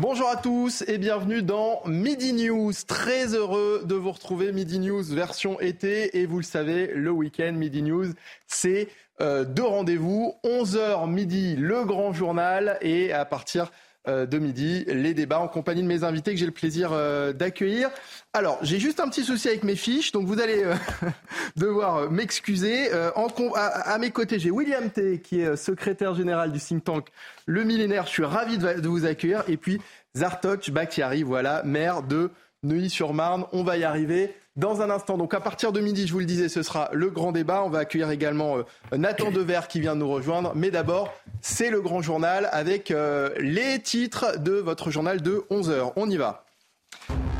Bonjour à tous et bienvenue dans Midi News. Très heureux de vous retrouver. Midi News version été et vous le savez, le week-end Midi News, c'est euh, deux rendez-vous. 11h midi, le grand journal et à partir de midi, les débats en compagnie de mes invités que j'ai le plaisir euh, d'accueillir. Alors, j'ai juste un petit souci avec mes fiches, donc vous allez euh, devoir m'excuser. À, mes côtés, j'ai William T, qui est secrétaire général du think tank Le Millénaire. Je suis ravi de, vous accueillir. Et puis, Zartoch Bakiari, voilà, maire de Neuilly-sur-Marne. On va y arriver dans un instant. Donc à partir de midi, je vous le disais, ce sera le grand débat. On va accueillir également euh, Nathan Dever qui vient de nous rejoindre. Mais d'abord, c'est le grand journal avec euh, les titres de votre journal de 11h. On y va.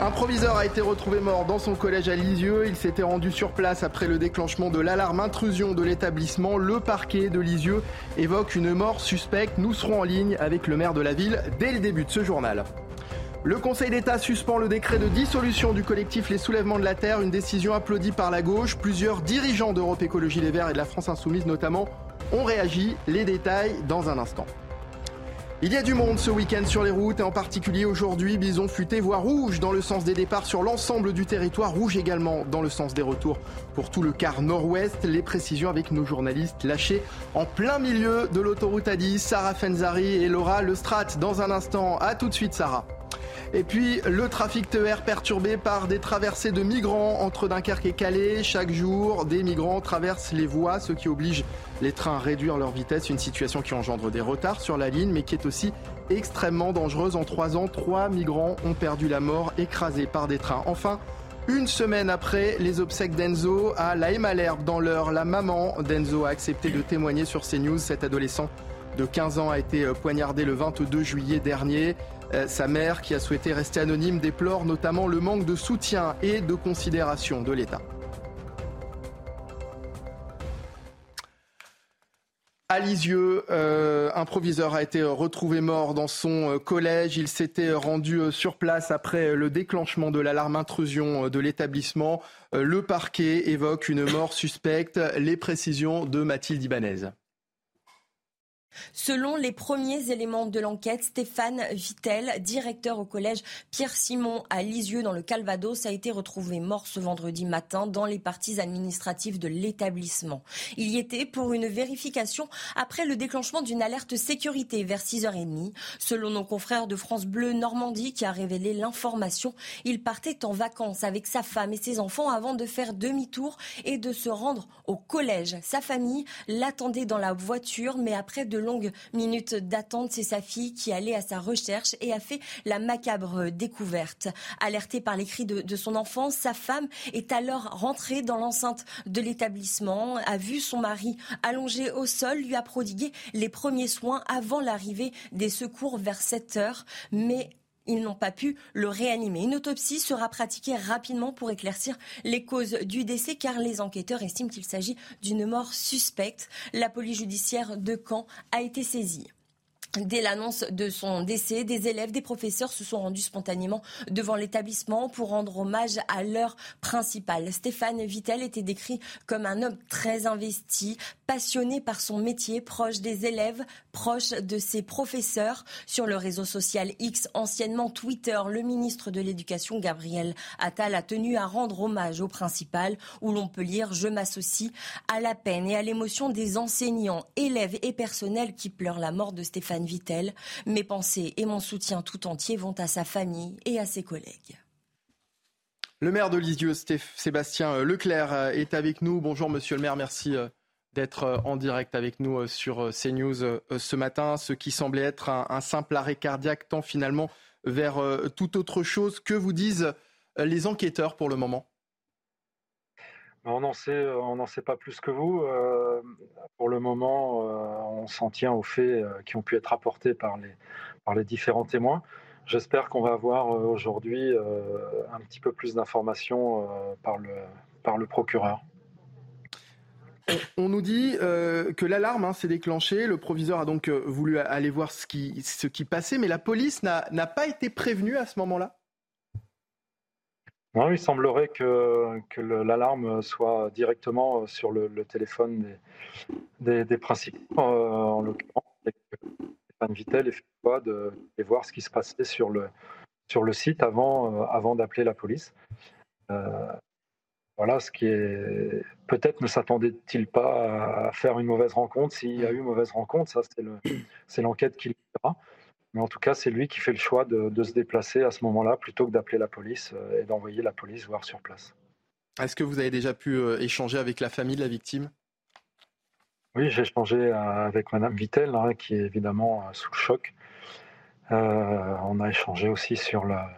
Un proviseur a été retrouvé mort dans son collège à Lisieux. Il s'était rendu sur place après le déclenchement de l'alarme intrusion de l'établissement. Le parquet de Lisieux évoque une mort suspecte. Nous serons en ligne avec le maire de la ville dès le début de ce journal. Le Conseil d'État suspend le décret de dissolution du collectif Les Soulèvements de la Terre, une décision applaudie par la gauche. Plusieurs dirigeants d'Europe Écologie Les Verts et de la France Insoumise notamment ont réagi. Les détails dans un instant. Il y a du monde ce week-end sur les routes et en particulier aujourd'hui, bison futé, voire rouge dans le sens des départs sur l'ensemble du territoire, rouge également dans le sens des retours pour tout le quart nord-ouest. Les précisions avec nos journalistes lâchés en plein milieu de l'autoroute A10, Sarah Fenzari et Laura Lestrat dans un instant. A tout de suite Sarah. Et puis le trafic TER perturbé par des traversées de migrants entre Dunkerque et Calais. Chaque jour, des migrants traversent les voies, ce qui oblige les trains à réduire leur vitesse. Une situation qui engendre des retards sur la ligne, mais qui est aussi extrêmement dangereuse. En trois ans, trois migrants ont perdu la mort, écrasés par des trains. Enfin, une semaine après les obsèques d'Enzo à la Malherbe dans l'heure, la maman d'Enzo a accepté de témoigner sur CNews. Cet adolescent de 15 ans a été poignardé le 22 juillet dernier. Euh, sa mère, qui a souhaité rester anonyme, déplore notamment le manque de soutien et de considération de l'État. À Lisieux, euh, un proviseur a été retrouvé mort dans son euh, collège. Il s'était rendu sur place après le déclenchement de l'alarme intrusion de l'établissement. Le parquet évoque une mort suspecte. Les précisions de Mathilde Ibanez. Selon les premiers éléments de l'enquête, Stéphane Vittel, directeur au collège Pierre Simon à Lisieux dans le Calvados, a été retrouvé mort ce vendredi matin dans les parties administratives de l'établissement. Il y était pour une vérification après le déclenchement d'une alerte sécurité vers 6h30. Selon nos confrères de France Bleu Normandie qui a révélé l'information, il partait en vacances avec sa femme et ses enfants avant de faire demi-tour et de se rendre au collège. Sa famille l'attendait dans la voiture, mais après de longues minutes d'attente. C'est sa fille qui allait à sa recherche et a fait la macabre découverte. Alertée par les cris de, son enfant, sa femme est alors rentrée dans l'enceinte de l'établissement, a vu son mari allongé au sol, lui a prodigué les premiers soins avant l'arrivée des secours vers 7 heures. Mais ils n'ont pas pu le réanimer. Une autopsie sera pratiquée rapidement pour éclaircir les causes du décès car les enquêteurs estiment qu'il s'agit d'une mort suspecte. La police judiciaire de Caen a été saisie. Dès l'annonce de son décès, des élèves, des professeurs se sont rendus spontanément devant l'établissement pour rendre hommage à leur principal. Stéphane Vittel était décrit comme un homme très investi, passionné par son métier, proche des élèves, proche de ses professeurs. Sur le réseau social X, anciennement Twitter, le ministre de l'Éducation, Gabriel Attal, a tenu à rendre hommage au principal, où l'on peut lire Je m'associe à la peine et à l'émotion des enseignants, élèves et personnels qui pleurent la mort de Stéphane Vittel. Mes pensées et mon soutien tout entier vont à sa famille et à ses collègues. Le maire de Lisieux, Sébastien Leclerc, est avec nous. Bonjour, monsieur le maire. Merci euh, d'être euh, en direct avec nous euh, sur euh, CNews ce matin. Ce qui semblait être un, simple arrêt cardiaque tend finalement vers toute autre chose. Que vous disent les enquêteurs pour le moment? On n'en sait, sait pas plus que vous. pour le moment, on s'en tient aux faits qui ont pu être apportés par les, différents témoins. J'espère qu'on va avoir aujourd'hui un petit peu plus d'informations par, le, procureur on, nous dit euh, que l'alarme hein, s'est déclenchée. Le proviseur a donc euh, voulu aller voir ce qui, ce qui passait, mais la police n'a pas été prévenue à ce moment-là? Non, il semblerait que, que l'alarme soit directement sur le, téléphone des, des, principaux, euh, en l'occurrence. Stéphane Vittel ait fait le choix de, voir ce qui se passait sur le, sur le site avant, avant d'appeler la police. voilà, ce qui est. Peut-être ne s'attendait-il pas à faire une mauvaise rencontre. S'il y a eu une mauvaise rencontre, ça, c'est l'enquête qui le dira. Mais en tout cas, c'est lui qui fait le choix de, de se déplacer à ce moment-là plutôt que d'appeler la police et d'envoyer la police voir sur place. Est-ce que vous avez déjà pu euh, échanger avec la famille de la victime? Oui, j'ai échangé euh, avec Madame Vittel, hein, qui est évidemment euh, sous le choc. on a échangé aussi sur la,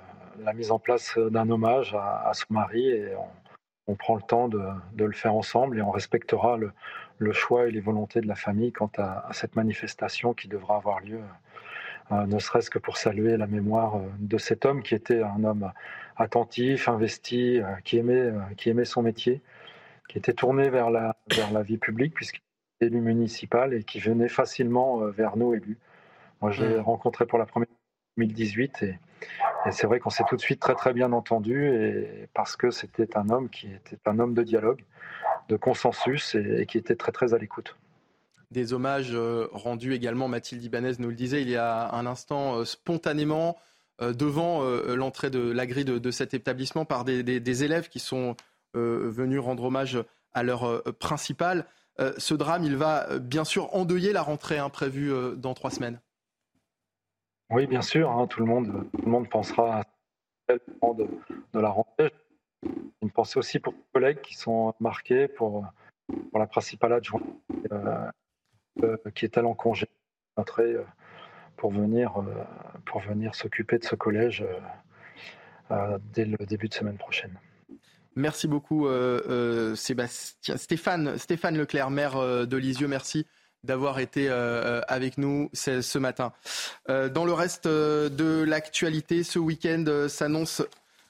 mise en place d'un hommage à, son mari et on, prend le temps de, le faire ensemble et on respectera le, choix et les volontés de la famille quant à, cette manifestation qui devra avoir lieu, ne serait-ce que pour saluer la mémoire de cet homme qui était un homme attentif, investi, euh, qui aimait, euh, qui aimait son métier, qui était tourné vers la, vers la vie publique puisqu'il était élu municipal et qui venait facilement euh, vers nous élus. Moi, je l'ai mmh. rencontré pour la première fois en 2018 et, c'est vrai qu'on s'est tout de suite très très bien entendu et parce que c'était un homme qui était un homme de dialogue, de consensus et, qui était très très à l'écoute. Des hommages rendus également, Mathilde Ibanez nous le disait il y a un instant, spontanément euh, devant euh, l'entrée de la grille de, cet établissement par des, élèves qui sont euh, venus rendre hommage à leur principal. ce drame, il va bien sûr endeuiller la rentrée hein, prévue dans trois semaines. Oui, bien sûr. Hein, tout, le monde, tout le monde pensera à de, de la rentrée. Une pensée aussi pour les collègues qui sont marqués, pour, pour la principale adjointe qui est elle en congé pour venir, euh, pour venir s'occuper de ce collège euh, euh, dès le début de semaine prochaine. Merci beaucoup Sébastien. Stéphane, Stéphane Leclerc, maire de Lisieux, merci d'avoir été avec nous ce matin. Dans le reste de l'actualité, ce week-end s'annonce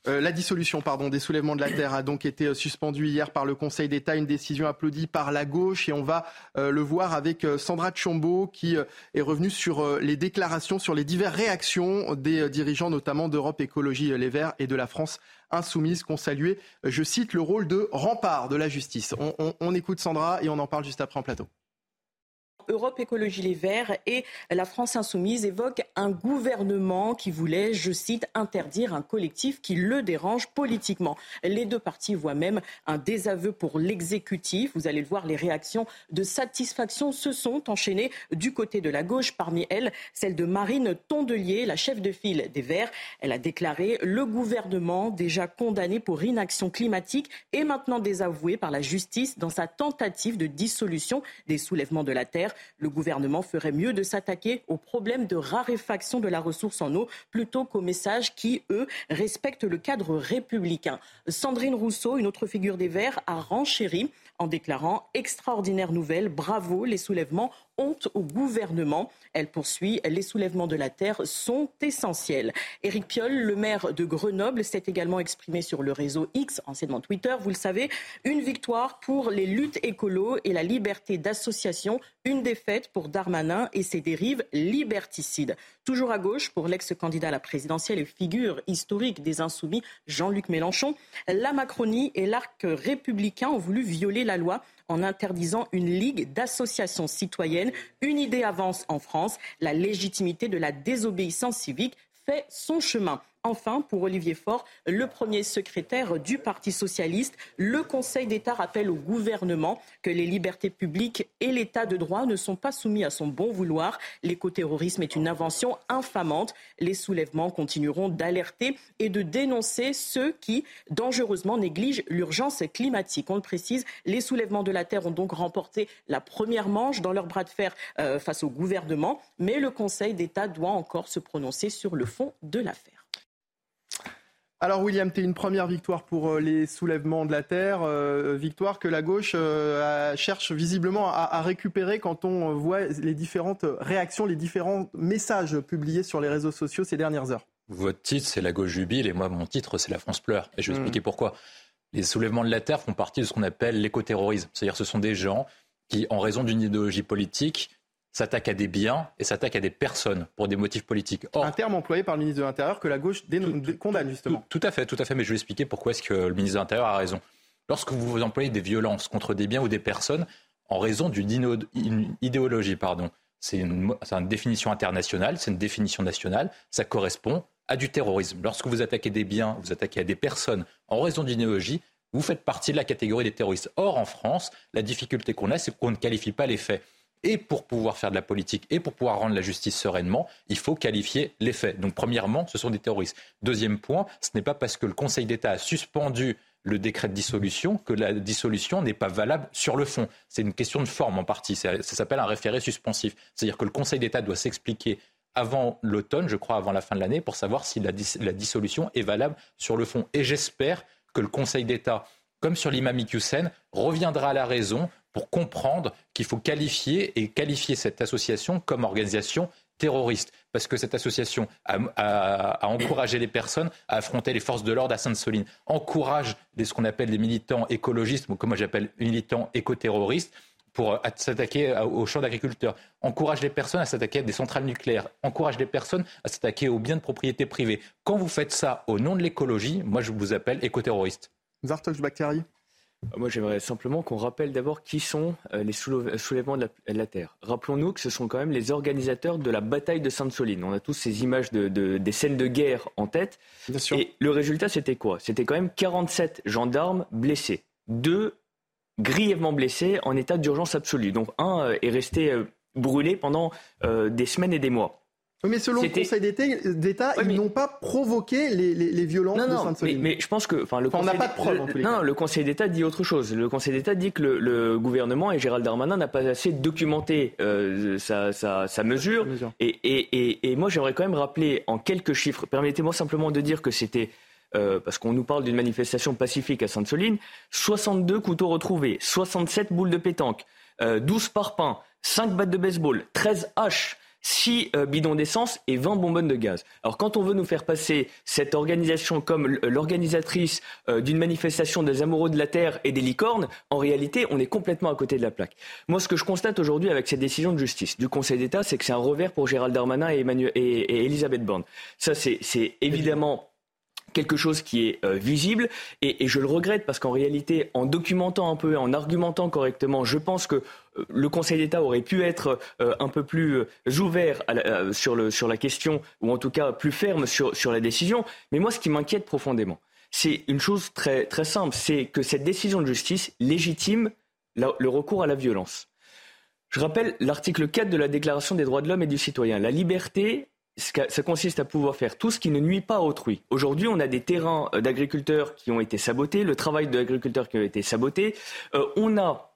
euh, la dissolution pardon, des soulèvements de la terre a donc été euh, suspendue hier par le Conseil d'État, une décision applaudie par la gauche et on va euh, le voir avec Sandra Tchombo qui est revenue sur les déclarations, sur les diverses réactions des dirigeants notamment d'Europe Écologie Les Verts et de la France insoumise qu'on saluait, je cite, le rôle de rempart de la justice. on écoute Sandra et on en parle juste après en plateau. Europe Écologie Les Verts et la France Insoumise évoquent un gouvernement qui voulait, je cite, interdire un collectif qui le dérange politiquement. Les deux partis voient même un désaveu pour l'exécutif. Vous allez le voir, les réactions de satisfaction se sont enchaînées du côté de la gauche. Parmi elles, celle de Marine Tondelier, la chef de file des Verts. Elle a déclaré le gouvernement déjà condamné pour inaction climatique et maintenant désavoué par la justice dans sa tentative de dissolution des soulèvements de la terre. Le gouvernement ferait mieux de s'attaquer aux problèmes de raréfaction de la ressource en eau plutôt qu'aux messages qui, eux, respectent le cadre républicain. Sandrine Rousseau, une autre figure des Verts, a renchéri en déclarant extraordinaire nouvelle, bravo, les soulèvements honte au gouvernement. Elle poursuit, les soulèvements de la terre sont essentiels. Éric Piolle, le maire de Grenoble, s'est également exprimé sur le réseau X, anciennement Twitter. Vous le savez, une victoire pour les luttes écolo et la liberté d'association, une défaite pour Darmanin et ses dérives liberticides. Toujours à gauche, pour l'ex-candidat à la présidentielle et figure historique des insoumis, Jean-Luc Mélenchon, la Macronie et l'arc républicain ont voulu violer la loi en interdisant une ligue d'associations citoyennes. Une idée avance en France, la légitimité de la désobéissance civique fait son chemin. Enfin, pour Olivier Faure, le premier secrétaire du Parti socialiste, le Conseil d'État rappelle au gouvernement que les libertés publiques et l'État de droit ne sont pas soumis à son bon vouloir. L'écoterrorisme est une invention infamante. Les soulèvements continueront d'alerter et de dénoncer ceux qui dangereusement négligent l'urgence climatique. On le précise, les soulèvements de la Terre ont donc remporté la première manche dans leur bras de fer euh, face au gouvernement, mais le Conseil d'État doit encore se prononcer sur le fond de l'affaire. Alors William, tu une première victoire pour euh, les soulèvements de la Terre, euh, victoire que la gauche euh, cherche visiblement à, récupérer quand on voit les différentes réactions, les différents messages publiés sur les réseaux sociaux ces dernières heures. Votre titre, c'est La gauche jubile, et moi, mon titre, c'est La France pleure. Et je vais hmm. expliquer pourquoi. Les soulèvements de la Terre font partie de ce qu'on appelle l'écoterrorisme. C'est-à-dire ce sont des gens qui, en raison d'une idéologie politique, s'attaque à des biens et s'attaque à des personnes pour des motifs politiques. un terme employé par le ministre de l'Intérieur que la gauche condamne justement. Tout, à fait, tout à fait. Mais je vais expliquer pourquoi est-ce que le ministre de l'Intérieur a raison. Lorsque vous employez des violences contre des biens ou des personnes en raison d'une idéologie, pardon, c'est une, une, définition internationale, c'est une définition nationale, ça correspond à du terrorisme. Lorsque vous attaquez des biens, vous attaquez à des personnes en raison d'une idéologie, vous faites partie de la catégorie des terroristes. Or, en France, la difficulté qu'on a, c'est qu'on ne qualifie pas les faits. Et pour pouvoir faire de la politique et pour pouvoir rendre la justice sereinement, il faut qualifier les faits. Donc, premièrement, ce sont des terroristes. Deuxième point, ce n'est pas parce que le Conseil d'État a suspendu le décret de dissolution que la dissolution n'est pas valable sur le fond. C'est une question de forme en partie. Ça, s'appelle un référé suspensif. C'est-à-dire que le Conseil d'État doit s'expliquer avant l'automne, je crois avant la fin de l'année, pour savoir si la, dissolution est valable sur le fond. Et j'espère que le Conseil d'État, comme sur l'imam Hussein, reviendra à la raison pour comprendre qu'il faut qualifier et qualifier cette association comme organisation terroriste, parce que cette association a, encouragé les personnes à affronter les forces de l'ordre à Sainte-Soline, encourage ce qu'on appelle les militants écologistes, ou comme moi j'appelle militants écoterroristes, pour euh, s'attaquer aux champs d'agriculteurs, encourage les personnes à s'attaquer à des centrales nucléaires, encourage les personnes à s'attaquer aux biens de propriété privée. Quand vous faites ça au nom de l'écologie, moi je vous appelle écoterroriste. Zartox moi, j'aimerais simplement qu'on rappelle d'abord qui sont euh, les soulèvements de la, Terre. Rappelons-nous que ce sont quand même les organisateurs de la bataille de Sainte-Soline. On a tous ces images de, des scènes de guerre en tête. Et le résultat, c'était quoi? C'était quand même 47 gendarmes blessés. Deux grièvement blessés en état d'urgence absolue. Donc un euh, est resté euh, brûlé pendant des semaines et des mois. Mais selon le Conseil d'État, ils n'ont pas provoqué les, les, violences non, non, mais, mais, je pense que, enfin, le on n'a pas de non, le Conseil d'État dit autre chose. Le Conseil d'État dit que le, gouvernement et Gérald Darmanin n'a pas assez documenté euh, sa, sa, sa, mesure. Et, et, et, moi, j'aimerais quand même rappeler en quelques chiffres. Permettez-moi simplement de dire que c'était euh, parce qu'on nous parle d'une manifestation pacifique à Sainte-Soline, 62 couteaux retrouvés, 67 boules de pétanque, euh, 12 parpaings, 5 battes de baseball, 13 haches, 6 euh, bidons d'essence et 20 bonbonnes de gaz. Alors quand on veut nous faire passer cette organisation comme l'organisatrice euh, d'une manifestation des amoureux de la Terre et des licornes, en réalité, on est complètement à côté de la plaque. Moi, ce que je constate aujourd'hui avec cette décision de justice du Conseil d'État, c'est que c'est un revers pour Gérald Darmanin et, Emmanuel, et, et Elisabeth Borne. Ça, c'est évidemment quelque chose qui est euh, visible et, je le regrette parce qu'en réalité, en documentant un peu, en argumentant correctement, je pense que le Conseil d'État aurait pu être euh, un peu plus ouvert sur, le, sur la question ou en tout cas plus ferme sur, la décision. Mais moi, ce qui m'inquiète profondément, c'est une chose très, simple, c'est que cette décision de justice légitime le recours à la violence. Je rappelle l'article 4 de la Déclaration des droits de l'homme et du citoyen. La liberté ça consiste à pouvoir faire tout ce qui ne nuit pas à autrui. Aujourd'hui, on a des terrains euh, d'agriculteurs qui ont été sabotés, le travail d'agriculteurs qui a été saboté. Euh, on a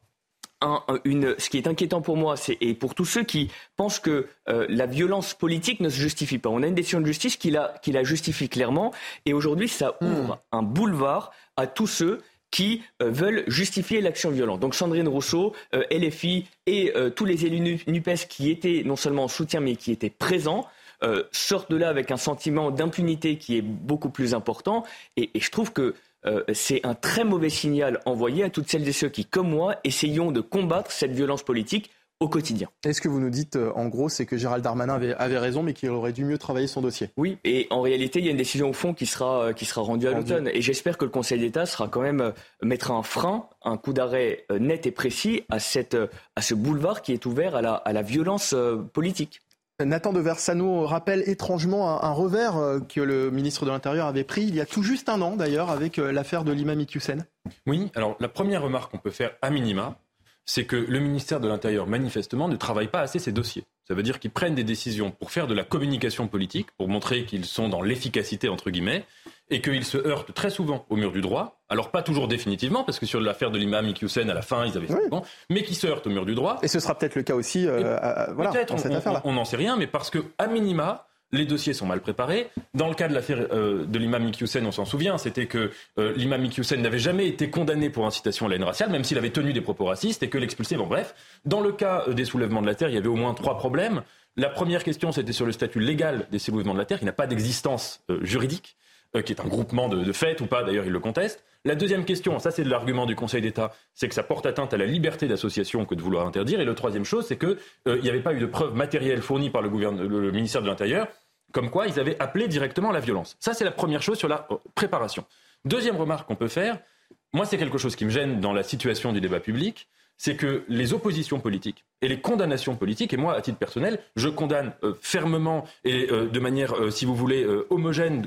une, ce qui est inquiétant pour moi, c'est et pour tous ceux qui pensent que euh, la violence politique ne se justifie pas. On a une décision de justice qui la, qui la justifie clairement, et aujourd'hui, ça hmm. ouvre un boulevard à tous ceux qui veulent justifier l'action violente. Donc Sandrine Rousseau, LFI et tous les élus NUPES qui étaient non seulement en soutien mais qui étaient présents euh, sortent de là avec un sentiment d'impunité qui est beaucoup plus important. Et, je trouve que euh, c'est un très mauvais signal envoyé à toutes celles et ceux qui, comme moi, essayons de combattre cette violence politique au quotidien. Est-ce que vous nous dites, euh, en gros, c'est que Gérald Darmanin avait, raison, mais qu'il aurait dû mieux travailler son dossier Oui, et en réalité, il y a une décision au fond qui sera, qui sera rendue à l'automne. Et j'espère que le Conseil d'État sera quand même mettra un frein, un coup d'arrêt net et précis à, cette, à ce boulevard qui est ouvert à la, à la violence politique. Nathan de Versano rappelle étrangement un, revers euh, que le ministre de l'Intérieur avait pris il y a tout juste un an d'ailleurs avec euh, l'affaire de l'imam Iqiyoussen. Oui, alors la première remarque qu'on peut faire à minima, c'est que le ministère de l'Intérieur manifestement ne travaille pas assez ses dossiers. Ça veut dire qu'ils prennent des décisions pour faire de la communication politique, pour montrer qu'ils sont dans l'efficacité entre guillemets, et qu'ils se heurtent très souvent au mur du droit. Alors pas toujours définitivement, parce que sur l'affaire de l'imam Iqiyoussen, à la fin, ils avaient oui. bon, mais qui se heurtent au mur du droit. Et ce sera peut-être le cas aussi euh, voilà, dans cette affaire-là. On n'en sait rien, mais parce que à minima, les dossiers sont mal préparés. Dans le cas de l'affaire euh, de l'imam Iqiyoussen, on s'en souvient, c'était que euh, l'imam Iqiyoussen n'avait jamais été condamné pour incitation à la haine raciale, même s'il avait tenu des propos racistes et que l'expulsé. Bon, bref, dans le cas des soulèvements de la terre, il y avait au moins trois problèmes. La première question, c'était sur le statut légal des soulèvements de la terre, qui n'a pas d'existence juridique. Euh, qui est un groupement de, de fait ou pas, d'ailleurs il le conteste. La deuxième question, ça c'est l'argument du Conseil d'État, c'est que ça porte atteinte à la liberté d'association que de vouloir interdire. Et le troisième chose, c'est qu'il euh, n'y avait pas eu de preuves matérielles fournies par le ministère de l'Intérieur, comme quoi ils avaient appelé directement à la violence. Ça c'est la première chose sur la euh, préparation. Deuxième remarque qu'on peut faire, moi c'est quelque chose qui me gêne dans la situation du débat public, c'est que les oppositions politiques et les condamnations politiques, et moi, à titre personnel, je condamne euh, fermement et euh, de manière, euh, si vous voulez, homogène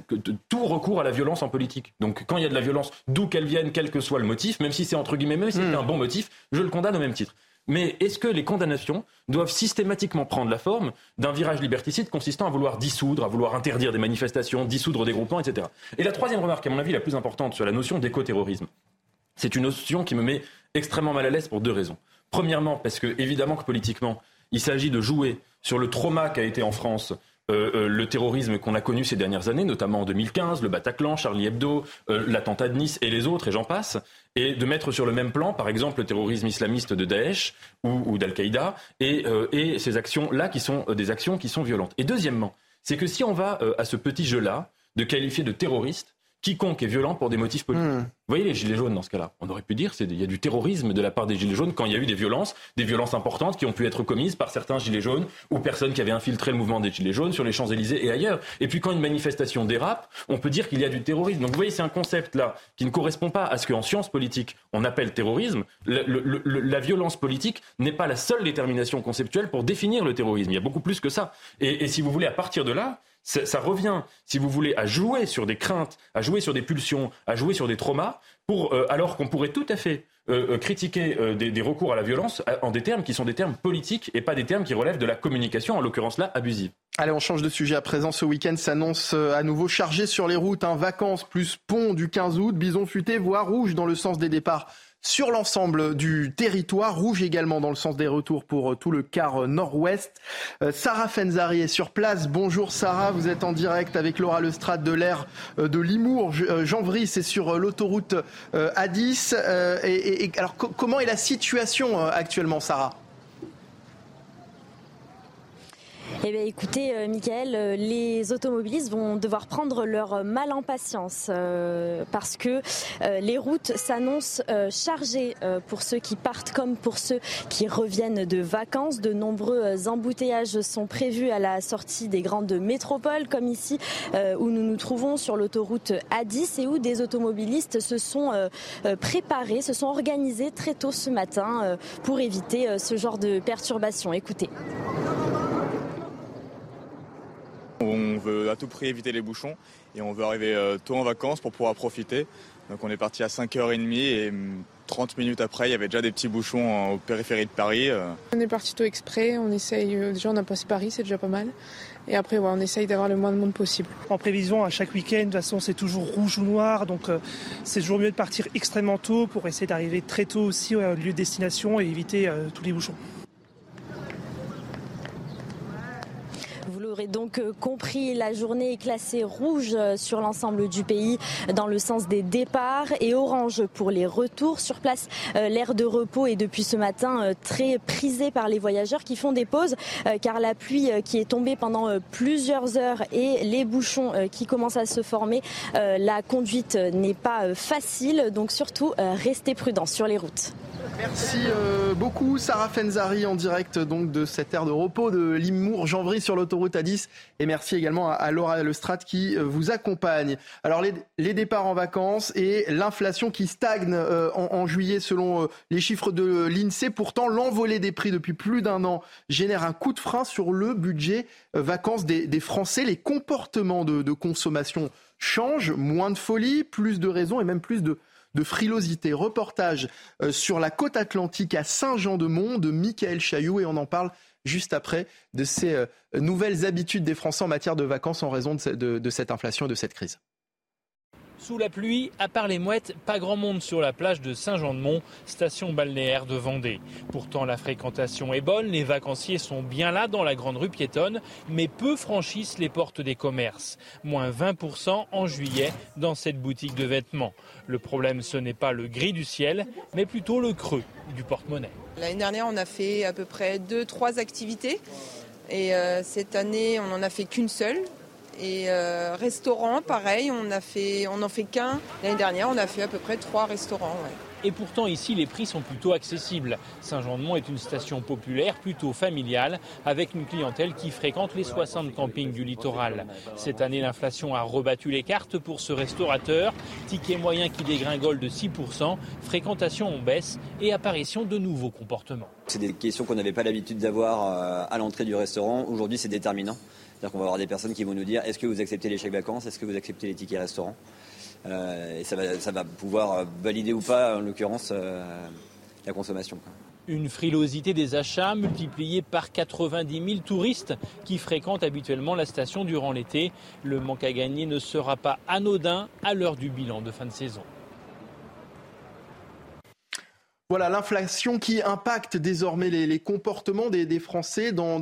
tout recours à la violence en politique. Donc quand il y a de la violence, d'où qu'elle vienne, quel que soit le motif, même si c'est entre guillemets, même si c'est hmm. un bon motif, je le condamne au même titre. Mais est-ce que les condamnations doivent systématiquement prendre la forme d'un virage liberticide consistant à vouloir dissoudre, à vouloir interdire des manifestations, dissoudre des groupements, etc. Et la troisième remarque, à mon avis, la plus importante sur la notion d'écoterrorisme, c'est une notion qui me met extrêmement mal à l'aise pour deux raisons. Premièrement, parce que évidemment que politiquement, il s'agit de jouer sur le trauma qu'a été en France euh, euh, le terrorisme qu'on a connu ces dernières années, notamment en 2015, le Bataclan, Charlie Hebdo, euh, l'attentat de Nice et les autres, et j'en passe, et de mettre sur le même plan, par exemple, le terrorisme islamiste de Daesh ou, d'Al-Qaïda, et, et, ces actions-là qui sont des actions qui sont violentes. Et deuxièmement, c'est que si on va à ce petit jeu-là de qualifier de terroriste quiconque est violent pour des motifs politiques. Hmm. Vous voyez les gilets jaunes dans ce cas-là On aurait pu dire qu'il y a du terrorisme de la part des gilets jaunes quand il y a eu des violences, des violences importantes qui ont pu être commises par certains gilets jaunes ou personnes qui avaient infiltré le mouvement des gilets jaunes sur les Champs-Élysées et ailleurs. Et puis quand une manifestation dérape, on peut dire qu'il y a du terrorisme. Donc vous voyez, c'est un concept là qui ne correspond pas à ce qu'en sciences politiques on appelle terrorisme. la violence politique n'est pas la seule détermination conceptuelle pour définir le terrorisme. Il y a beaucoup plus que ça. et, et si vous voulez, à partir de là, ça, revient, si vous voulez, à jouer sur des craintes, à jouer sur des pulsions, à jouer sur des traumas, pour, euh, alors qu'on pourrait tout à fait euh, euh, critiquer des, recours à la violence en des termes qui sont des termes politiques et pas des termes qui relèvent de la communication, en l'occurrence là, abusive. Allez, on change de sujet à présent. Ce week-end s'annonce à nouveau chargé sur les routes. Hein. Vacances plus pont du 15 août, bison futé, voie rouge dans le sens des départs sur l'ensemble du territoire, rouge également dans le sens des retours pour euh, tout le quart euh, nord-ouest. Euh, Sarah Fenzari est sur place. Bonjour Sarah, vous êtes en direct avec Laura Lestrade de l'air de Limours. Jean Vry, c'est sur l'autoroute A10. Et, alors comment est la situation actuellement Sarah? Eh bien, écoutez, euh, Michael, euh, les automobilistes vont devoir prendre leur mal en patience euh, parce que les routes s'annoncent chargées pour ceux qui partent comme pour ceux qui reviennent de vacances. De nombreux embouteillages sont prévus à la sortie des grandes métropoles, comme ici où nous nous trouvons sur l'autoroute A10 et où des automobilistes se sont préparés, se sont organisés très tôt ce matin pour éviter ce genre de perturbations. Écoutez. On veut à tout prix éviter les bouchons et on veut arriver euh, tôt en vacances pour pouvoir profiter. Donc on est parti à 5h30 et 30 mm, minutes après, il y avait déjà des petits bouchons au périphérie de Paris. Euh. On est parti tôt exprès, on essaye, euh, déjà on a passé Paris, c'est déjà pas mal. Et après, on essaye d'avoir le moins de monde possible. En prévision, à chaque week-end, de toute façon, c'est toujours rouge ou noir. Donc, c'est toujours mieux de partir extrêmement tôt pour essayer d'arriver très tôt aussi au lieu de destination et éviter tous les bouchons. Aurez donc euh, compris, la journée est classée rouge euh, sur l'ensemble du pays dans le sens des départs et orange pour les retours. Sur place, euh, l'air de repos est depuis ce matin très prisé par les voyageurs qui font des pauses car la pluie qui est tombée pendant plusieurs heures et les bouchons qui commencent à se former, la conduite n'est pas facile. Donc surtout, restez prudents sur les routes. Merci beaucoup Sarah Fenzari en direct donc de cette aire de repos de Limours, Janvry sur l'autoroute A10 et merci également à Laura Lestrade qui euh, vous accompagne. Alors les, départs en vacances et l'inflation qui stagne euh, en, juillet selon euh, les chiffres de l'INSEE. Pourtant l'envolée des prix depuis plus d'un an génère un coup de frein sur le budget vacances des, Français. Les comportements de consommation changent, moins de folie, plus de raisons et même plus de de frilosité. Reportage euh, sur la côte atlantique à Saint-Jean-de-Mont de Michael Chailloux et on en parle juste après de ces euh, nouvelles habitudes des Français en matière de vacances en raison de cette inflation et de cette crise. Sous la pluie, à part les mouettes, pas grand monde sur la plage de Saint-Jean-de-Mont, station balnéaire de Vendée. Pourtant, la fréquentation est bonne, les vacanciers sont bien là dans la grande rue piétonne, mais peu franchissent les portes des commerces. Moins 20% en juillet dans cette boutique de vêtements. Le problème, ce n'est pas le gris du ciel, mais plutôt le creux du porte-monnaie. L'année dernière, on a fait à peu près 2-3 activités. Et euh, cette année, on n'en a fait qu'une seule. Et euh, restaurant, pareil, on a fait, on n'en fait qu'un. L'année dernière, on a fait à peu près trois restaurants. Et pourtant ici les prix sont plutôt accessibles. Saint-Jean-de-Mont est une station populaire, plutôt familiale, avec une clientèle qui fréquente les 60 campings du littoral. Cette année l'inflation a rebattu les cartes pour ce restaurateur. Ticket moyen qui dégringole de 6%, fréquentation en baisse et apparition de nouveaux comportements. C'est des questions qu'on n'avait pas l'habitude d'avoir euh, à l'entrée du restaurant. Aujourd'hui c'est déterminant. C'est-à-dire qu'on va avoir des personnes qui vont nous dire est-ce que vous acceptez les chèques vacances, est-ce que vous acceptez les tickets restaurants euh, Et ça va, ça va, pouvoir valider ou pas, en l'occurrence, euh, la consommation. Une frilosité des achats multipliée par 90 000 touristes qui fréquentent habituellement la station durant l'été. Le manque à gagner ne sera pas anodin à l'heure du bilan de fin de saison. Voilà l'inflation qui impacte désormais les, comportements des, Français dans,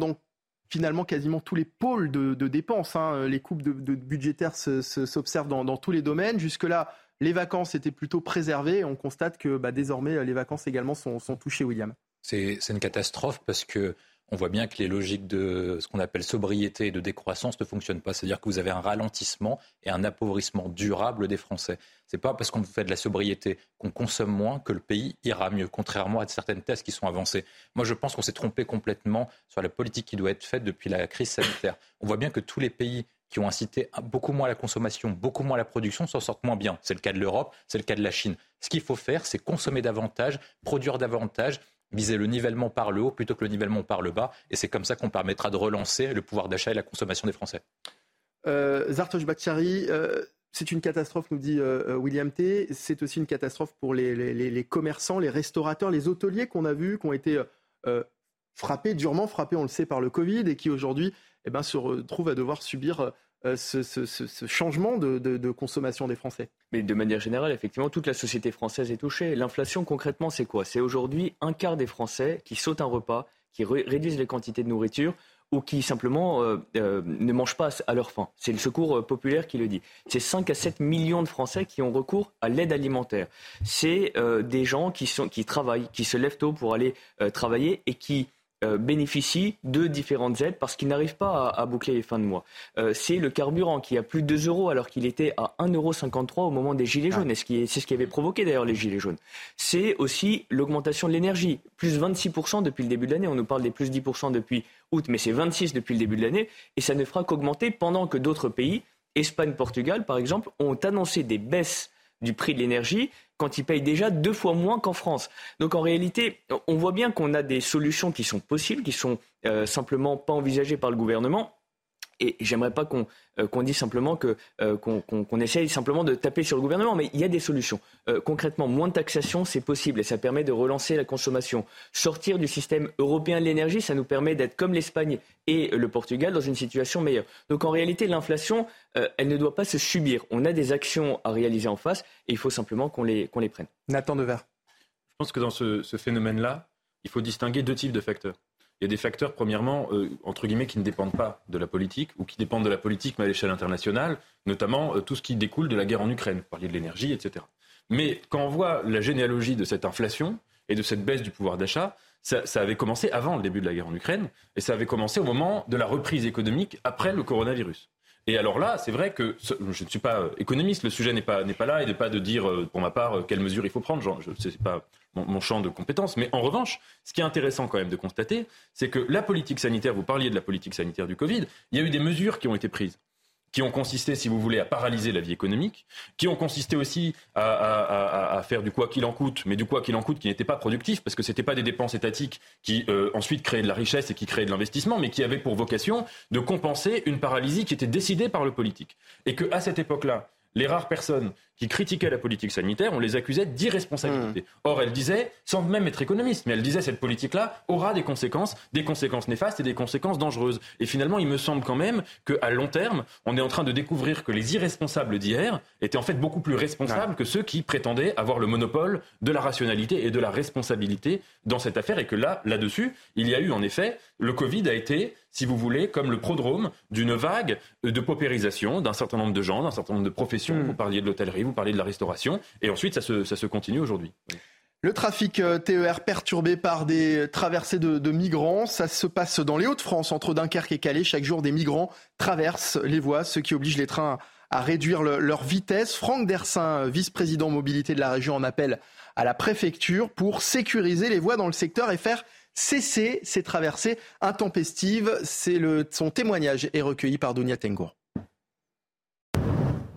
finalement quasiment tous les pôles de, dépenses. Hein. Les coupes budgétaires s'observent dans, tous les domaines. Jusque-là, les vacances étaient plutôt préservées. On constate que bah, désormais, les vacances également sont, touchées, William. C'est une catastrophe parce que on voit bien que les logiques de ce qu'on appelle sobriété et de décroissance ne fonctionnent pas. C'est-à-dire que vous avez un ralentissement et un appauvrissement durable des Français. Ce n'est pas parce qu'on fait de la sobriété qu'on consomme moins que le pays ira mieux, contrairement à certaines thèses qui sont avancées. Moi, je pense qu'on s'est trompé complètement sur la politique qui doit être faite depuis la crise sanitaire. On voit bien que tous les pays qui ont incité beaucoup moins à la consommation, beaucoup moins à la production, s'en sortent moins bien. C'est le cas de l'Europe, c'est le cas de la Chine. Ce qu'il faut faire, c'est consommer davantage, produire davantage, viser le nivellement par le haut plutôt que le nivellement par le bas. Et c'est comme ça qu'on permettra de relancer le pouvoir d'achat et la consommation des Français. Euh, Zartosh Bakhtiari, euh, c'est une catastrophe, nous dit euh, euh, William T. C'est aussi une catastrophe pour les, commerçants, les restaurateurs, les hôteliers qu'on a vus, qui ont été frappés, durement frappés, on le sait, par le Covid et qui aujourd'hui eh ben, se retrouvent à devoir subir euh, ce, changement de, consommation des Français. Mais de manière générale, effectivement, toute la société française est touchée. L'inflation, concrètement, c'est quoi? C'est aujourd'hui un quart des Français qui sautent un repas, qui réduisent les quantités de nourriture ou qui simplement euh, euh, ne mangent pas à leur faim. C'est le secours populaire qui le dit. C'est 5 à 7 millions de Français qui ont recours à l'aide alimentaire. C'est des gens qui, travaillent, qui se lèvent tôt pour aller travailler et qui euh, bénéficient de différentes aides parce qu'ils n'arrivent pas à, boucler les fins de mois. Euh, c'est le carburant qui a plus de 2 euros alors qu'il était à 1,53 euros au moment des Gilets jaunes. Et c'est ce qui avait provoqué d'ailleurs les Gilets jaunes. C'est aussi l'augmentation de l'énergie, plus 26% depuis le début de l'année. On nous parle des plus 10% depuis août, mais c'est 26 depuis le début de l'année. Et ça ne fera qu'augmenter pendant que d'autres pays, Espagne, Portugal par exemple, ont annoncé des baisses du prix de l'énergie quand ils payent déjà deux fois moins qu'en France. Donc en réalité, on voit bien qu'on a des solutions qui sont possibles, qui sont euh, simplement pas envisagées par le gouvernement. Et j'aimerais pas qu'on euh, dise simplement que euh, qu'on essaye simplement de taper sur le gouvernement, mais il y a des solutions. concrètement, moins de taxation, c'est possible et ça permet de relancer la consommation. Sortir du système européen de l'énergie, ça nous permet d'être comme l'Espagne et le Portugal dans une situation meilleure. Donc en réalité, l'inflation, euh, elle ne doit pas se subir. On a des actions à réaliser en face et il faut simplement qu'on les, qu'on les prenne. Nathan Dever. Je pense que dans ce, phénomène-là, il faut distinguer deux types de facteurs. Il y a des facteurs, premièrement, euh, entre guillemets, qui ne dépendent pas de la politique ou qui dépendent de la politique, mais à l'échelle internationale, notamment euh, tout ce qui découle de la guerre en Ukraine. Vous parliez de l'énergie, etc. Mais quand on voit la généalogie de cette inflation et de cette baisse du pouvoir d'achat, ça, avait commencé avant le début de la guerre en Ukraine, et ça avait commencé au moment de la reprise économique après le coronavirus. Et alors là, c'est vrai que je ne suis pas économiste, le sujet n'est pas, pas là, et n'est pas de dire, euh, pour ma part, euh, quelles mesures il faut prendre. Ce n'est pas mon, champ de compétences. Mais en revanche, ce qui est intéressant quand même de constater, c'est que la politique sanitaire, vous parliez de la politique sanitaire du Covid, il y a eu des mesures qui ont été prises qui ont consisté, si vous voulez, à paralyser la vie économique, qui ont consisté aussi à, faire du quoi qu'il en coûte, mais du quoi qu'il en coûte qui n'était pas productif, parce que ce n'était pas des dépenses étatiques qui euh, ensuite créaient de la richesse et qui créaient de l'investissement, mais qui avaient pour vocation de compenser une paralysie qui était décidée par le politique. Et qu'à cette époque-là, les rares personnes qui critiquaient la politique sanitaire, on les accusait d'irresponsabilité. Mmh. Or, elle disait, sans même être économiste, mais elle disait cette politique-là aura des conséquences, des conséquences néfastes et des conséquences dangereuses. Et finalement, il me semble quand même qu'à long terme, on est en train de découvrir que les irresponsables d'hier étaient en fait beaucoup plus responsables que ceux qui prétendaient avoir le monopole de la rationalité et de la responsabilité dans cette affaire. Et que là, là-dessus, il y a eu en effet, le Covid a été si vous voulez, comme le prodrome d'une vague de paupérisation d'un certain nombre de gens, d'un certain nombre de professions. Mmh. Vous parliez de l'hôtellerie, vous parlez de la restauration, et ensuite ça se, continue aujourd'hui. Le trafic euh, TER perturbé par des traversées de, migrants, ça se passe dans les Hauts-de-France, entre Dunkerque et Calais. Chaque jour, des migrants traversent les voies, ce qui oblige les trains à à réduire leur vitesse. Franck Dersin, vice-président mobilité de la région, en appelle à la préfecture pour sécuriser les voies dans le secteur et faire cesser ces traversées intempestives. C'est le, son témoignage est recueilli par Dunia Tengour.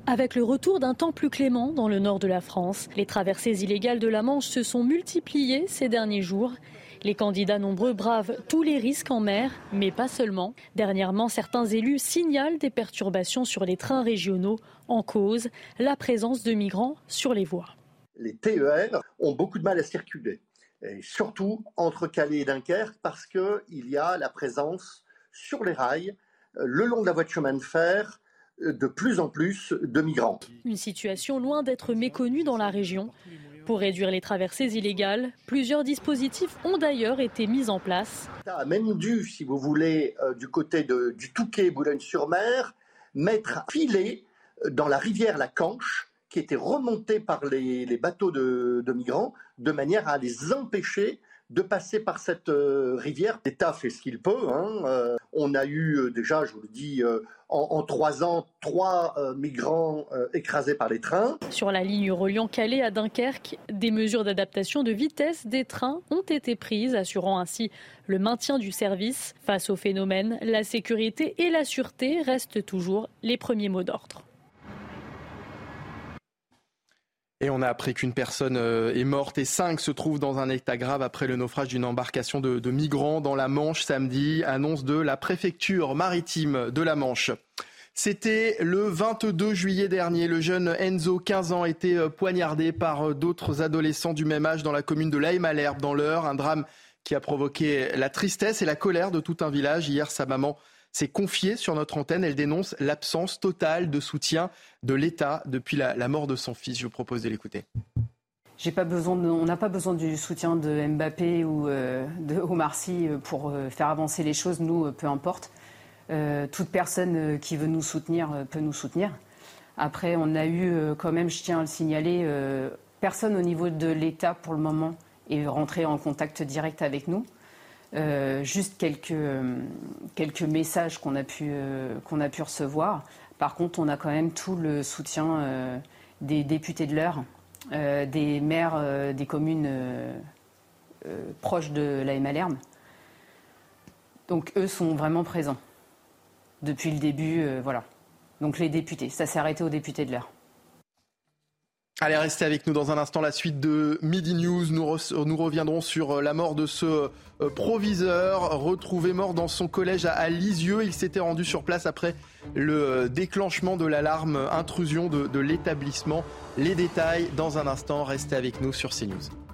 Avec le retour d'un temps plus clément dans le nord de la France, les traversées illégales de la Manche se sont multipliées ces derniers jours. Les candidats nombreux bravent tous les risques en mer, mais pas seulement. Dernièrement, certains élus signalent des perturbations sur les trains régionaux en cause la présence de migrants sur les voies. Les TER ont beaucoup de mal à circuler, et surtout entre Calais et Dunkerque, parce qu'il y a la présence sur les rails, euh, le long de la voie de chemin de fer, euh, de plus en plus de migrants. Une situation loin d'être méconnue dans la région. Pour réduire les traversées illégales, plusieurs dispositifs ont d'ailleurs été mis en place. a même dû, si vous voulez, euh, du côté de, du Touquet, Boulogne-sur-Mer, mettre un filet dans la rivière La Canche, qui était remontée par les, bateaux de, migrants, de manière à les empêcher de passer par cette euh, rivière. L'État fait ce qu'il peut. Hein, on a eu déjà, je vous le dis, en, trois ans trois euh, migrants euh, écrasés par les trains. Sur la ligne reliant Calais à Dunkerque, des mesures d'adaptation de vitesse des trains ont été prises, assurant ainsi le maintien du service. Face au phénomène, la sécurité et la sûreté restent toujours les premiers mots d'ordre. Et on a appris qu'une personne euh, est morte et cinq se trouvent dans un état grave après le naufrage d'une embarcation de, migrants dans la Manche samedi, annonce de la préfecture maritime de la Manche. C'était le 22 juillet dernier. Le jeune Enzo, 15 ans, était euh, poignardé par euh, d'autres adolescents du même âge dans la commune de Laï-Malherbe, dans l'Eure. Un drame qui a provoqué la tristesse et la colère de tout un village. Hier, sa maman s'est confiée sur notre antenne. Elle dénonce l'absence totale de soutien de l'État depuis la, mort de son fils. Je vous propose de l'écouter. Pas besoin on n'a pas besoin du soutien de Mbappé ou euh, de Omar Sy euh, pour euh, faire avancer les choses. Nous, peu importe. toute personne qui veut nous soutenir peut nous soutenir. Après, on a eu quand même, je tiens à le signaler, personne au niveau de l'État pour le moment est rentré en contact direct avec nous. Euh, juste quelques, quelques messages qu'on a, pu, euh, qu'on a pu recevoir. Par contre, on a quand même tout le soutien euh, des députés de l'heure, des maires des communes proches de la Malherbe. Donc eux sont vraiment présents depuis le début. voilà. Donc les députés, ça s'est arrêté aux députés de l'heure. Allez, restez avec nous dans un instant. La suite de Midi News. Nous, reviendrons sur euh, la mort de ce euh, proviseur retrouvé mort dans son collège à, Lisieux. Il s'était rendu sur place après le euh, déclenchement de l'alarme intrusion de, de l'établissement. Les détails dans un instant. Restez avec nous sur CNews.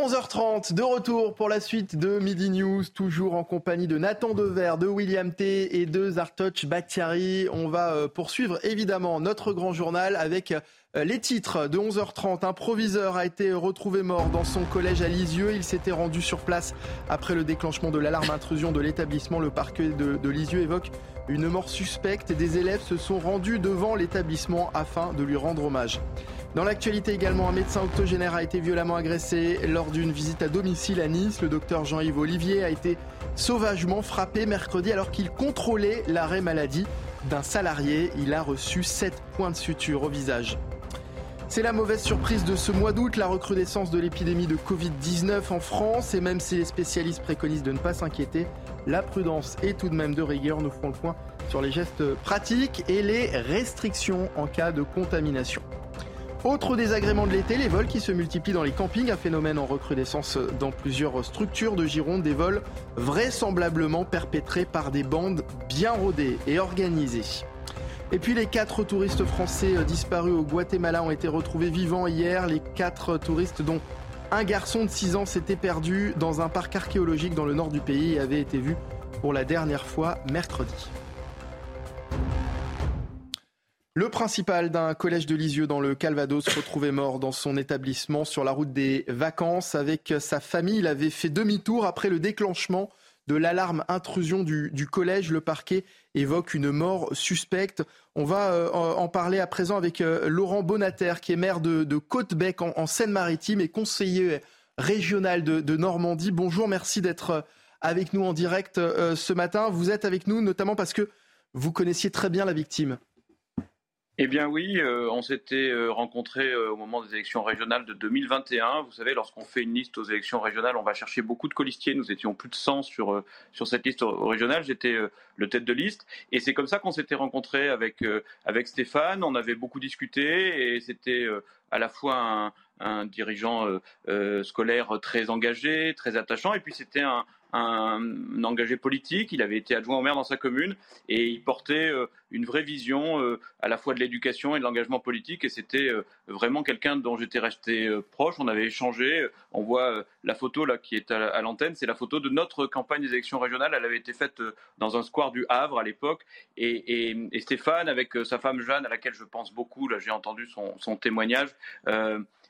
11h30, de retour pour la suite de Midi News, toujours en compagnie de Nathan Dever, de William T et de Zartoch Bakhtiari. On va euh, poursuivre évidemment notre grand journal avec euh, les titres de 11h30. Un proviseur a été retrouvé mort dans son collège à Lisieux. Il s'était rendu sur place après le déclenchement de l'alarme intrusion de l'établissement. Le parquet de, de Lisieux évoque une mort suspecte et des élèves se sont rendus devant l'établissement afin de lui rendre hommage. Dans l'actualité également, un médecin octogénaire a été violemment agressé lors d'une visite à domicile à Nice. Le docteur Jean-Yves Olivier a été sauvagement frappé mercredi alors qu'il contrôlait l'arrêt maladie d'un salarié. Il a reçu 7 points de suture au visage. C'est la mauvaise surprise de ce mois d'août, la recrudescence de l'épidémie de Covid-19 en France. Et même si les spécialistes préconisent de ne pas s'inquiéter, la prudence est tout de même de rigueur. Nous ferons le point sur les gestes pratiques et les restrictions en cas de contamination. Autre désagrément de l'été, les vols qui se multiplient dans les campings, un phénomène en recrudescence dans plusieurs structures de Gironde, des vols vraisemblablement perpétrés par des bandes bien rodées et organisées. Et puis les quatre touristes français disparus au Guatemala ont été retrouvés vivants hier. Les quatre touristes dont un garçon de 6 ans s'était perdu dans un parc archéologique dans le nord du pays et avait été vu pour la dernière fois mercredi. Le principal d'un collège de Lisieux dans le Calvados retrouvait mort dans son établissement sur la route des vacances avec sa famille. Il avait fait demi-tour après le déclenchement de l'alarme intrusion du, collège. Le parquet évoque une mort suspecte. On va euh, en parler à présent avec euh, Laurent Bonater, qui est maire de, Côte-Bec en, Seine-Maritime et conseiller régional de, de, Normandie. Bonjour, merci d'être avec nous en direct ce matin. Vous êtes avec nous notamment parce que vous connaissiez très bien la victime. Eh bien oui, euh, on s'était euh, rencontrés euh, au moment des élections régionales de 2021. Vous savez, lorsqu'on fait une liste aux élections régionales, on va chercher beaucoup de colistiers. Nous étions plus de 100 sur, sur cette liste régionale. J'étais le tête de liste. Et c'est comme ça qu'on s'était rencontrés avec, avec Stéphane. On avait beaucoup discuté et c'était à la fois un, un dirigeant scolaire très engagé, très attachant, et puis c'était un, un, engagé politique, il avait été adjoint au maire dans sa commune et il portait euh, une vraie vision euh, à la fois de l'éducation et de l'engagement politique. Et c'était euh, vraiment quelqu'un dont j'étais resté proche, on avait échangé, on voit la photo là qui est à, l'antenne, c'est la photo de notre campagne des élections régionales, elle avait été faite dans un square du Havre à l'époque. Et, Stéphane avec sa femme Jeanne à laquelle je pense beaucoup, là j'ai entendu son, témoignage,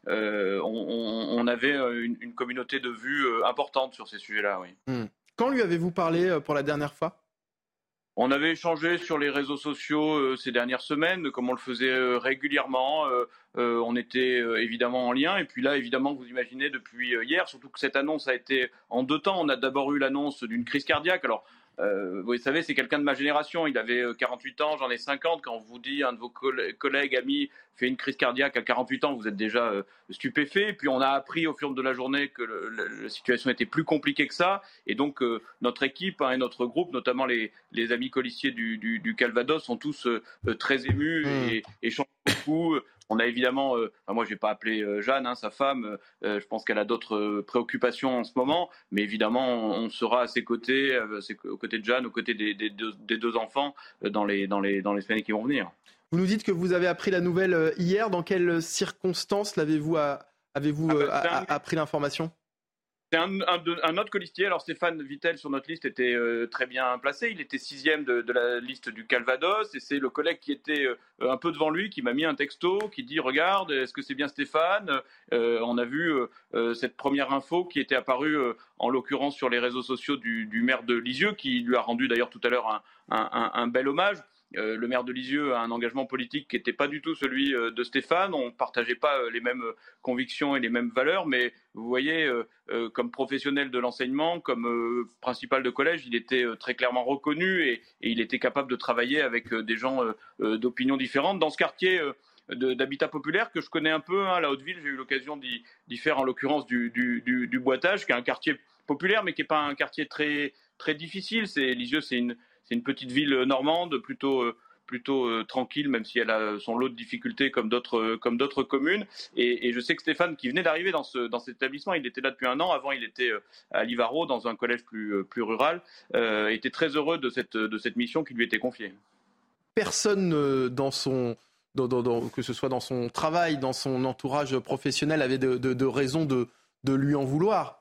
on, avait euh, une, communauté de vues euh, importante sur ces sujets-là. Oui. Hmm. Quand lui avez-vous parlé pour la dernière fois? On avait échangé sur les réseaux sociaux ces dernières semaines, comme on le faisait régulièrement. on était évidemment en lien. Et puis là, évidemment, vous imaginez depuis hier, surtout que cette annonce a été en deux temps. On a d'abord eu l'annonce d'une crise cardiaque. Alors, euh, vous savez, c'est quelqu'un de ma génération. Il avait 48 euh, ans, j'en ai 50. Quand on vous dit un de vos collègues, amis, fait une crise cardiaque à 48 ans, vous êtes déjà euh, stupéfait. Puis on a appris au fur de la journée que la situation était plus compliquée que ça. Et donc notre équipe hein, et notre groupe, notamment les, amis colissiers du, Calvados, sont tous très émus et, mmh. et, chantent beaucoup. On a évidemment, euh, moi je n'ai pas appelé euh, Jeanne, hein, sa femme, euh, je pense qu'elle a d'autres préoccupations en ce moment, mais évidemment on, sera à ses côtés, aux côtés de Jeanne, aux côtés des, deux, enfants dans les, dans, les, dans les semaines qui vont venir. Vous nous dites que vous avez appris la nouvelle hier, dans quelles circonstances l'avez-vous avez-vous ah bah, appris l'information? C'est un, autre colistier. Alors Stéphane Vittel sur notre liste était euh, très bien placé. Il était sixième de, la liste du Calvados et c'est le collègue qui était euh, un peu devant lui qui m'a mis un texto qui dit regarde est-ce que c'est bien Stéphane? Euh, On a vu cette première info qui était apparue en l'occurrence sur les réseaux sociaux du, maire de Lisieux qui lui a rendu d'ailleurs tout à l'heure un, bel hommage. Euh, le maire de Lisieux a un engagement politique qui n'était pas du tout celui euh, de Stéphane. On ne partageait pas euh, les mêmes convictions et les mêmes valeurs, mais vous voyez, comme professionnel de l'enseignement, comme principal de collège, il était très clairement reconnu et, il était capable de travailler avec des gens d'opinions différentes. Dans ce quartier d'habitat populaire que je connais un peu, hein, la Haute-Ville, j'ai eu l'occasion d'y faire en l'occurrence du, du, Boitage, qui est un quartier populaire, mais qui n'est pas un quartier très, très difficile. Lisieux, c'est une c'est une petite ville normande, plutôt euh, plutôt euh, tranquille, même si elle a son lot de difficultés comme d'autres euh, comme d'autres communes. Et, je sais que Stéphane, qui venait d'arriver dans ce dans cet établissement, il était là depuis un an. Avant, il était à Livaro, dans un collège plus plus rural. était très heureux de cette de cette mission qui lui était confiée. Personne dans son que ce soit dans son travail, dans son entourage professionnel, avait de, de, raison de, de lui en vouloir.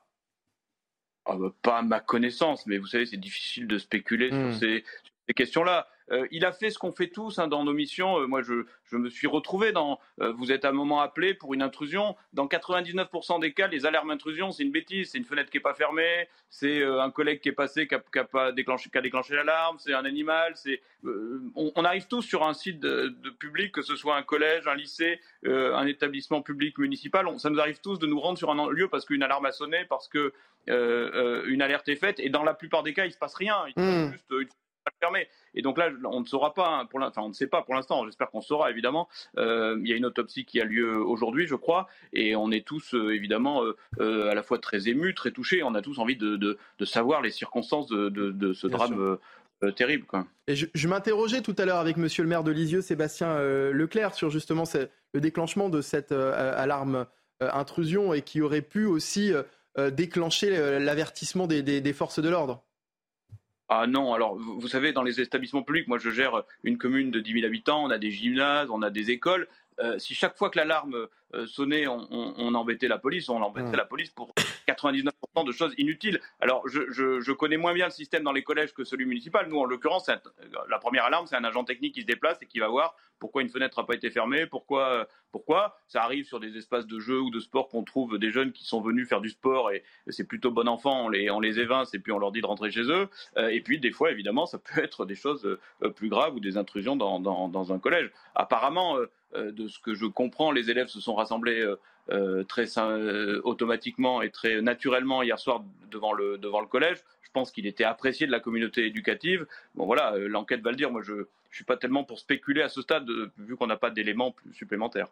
Ah bah, pas à ma connaissance, mais vous savez, c'est difficile de spéculer sur hmm. ces, questions-là. Euh, il a fait ce qu'on fait tous hein, dans nos missions. Euh, moi, je, je, me suis retrouvé dans. Euh, vous êtes à un moment appelé pour une intrusion. Dans 99% des cas, les alarmes intrusion, c'est une bêtise. C'est une fenêtre qui n'est pas fermée. C'est un collègue qui est passé qui a, pas déclenché, qui a déclenché l'alarme. C'est un animal. C'est. On, arrive tous sur un site de, public, que ce soit un collège, un lycée, un établissement public municipal. ça nous arrive tous de nous rendre sur un lieu parce qu'une alarme a sonné, parce que une alerte est faite. Et dans la plupart des cas, il se passe rien. Il se passe hmm. juste une permet. Et donc là, on ne saura pas, hein, pour enfin on ne sait pas pour l'instant, j'espère qu'on saura évidemment. Euh, il y a une autopsie qui a lieu aujourd'hui, je crois, et on est tous euh, évidemment euh, à la fois très émus, très touchés, on a tous envie de, de, savoir les circonstances de, de ce drame. terrible. Quoi. Et je, m'interrogeais tout à l'heure avec monsieur le maire de Lisieux, Sébastien Leclerc, sur justement le déclenchement de cette alarme intrusion et qui aurait pu aussi déclencher l'avertissement des forces de l'ordre. Ah non, alors vous, savez, dans les établissements publics, moi je gère une commune de 10 000 habitants, on a des gymnases, on a des écoles. Euh, si chaque fois que l'alarme euh, sonnait, on, embêtait la police, on embêtait la police pour 99% de choses inutiles. Alors, je, connais moins bien le système dans les collèges que celui municipal. Nous, en l'occurrence, la première alarme, c'est un agent technique qui se déplace et qui va voir pourquoi une fenêtre n'a pas été fermée, pourquoi, pourquoi. Ça arrive sur des espaces de jeu ou de sport qu'on trouve des jeunes qui sont venus faire du sport et c'est plutôt bon enfant, on les, on les évince et puis on leur dit de rentrer chez eux. Euh, et puis, des fois, évidemment, ça peut être des choses plus graves ou des intrusions dans, dans un collège. Apparemment, euh, de ce que je comprends, les élèves se sont rassemblés euh, euh, très automatiquement et très naturellement hier soir devant le, collège. Je pense qu'il était apprécié de la communauté éducative. Bon voilà, l'enquête va le dire. Moi, je je suis pas tellement pour spéculer à ce stade, vu qu'on n'a pas d'éléments supplémentaires.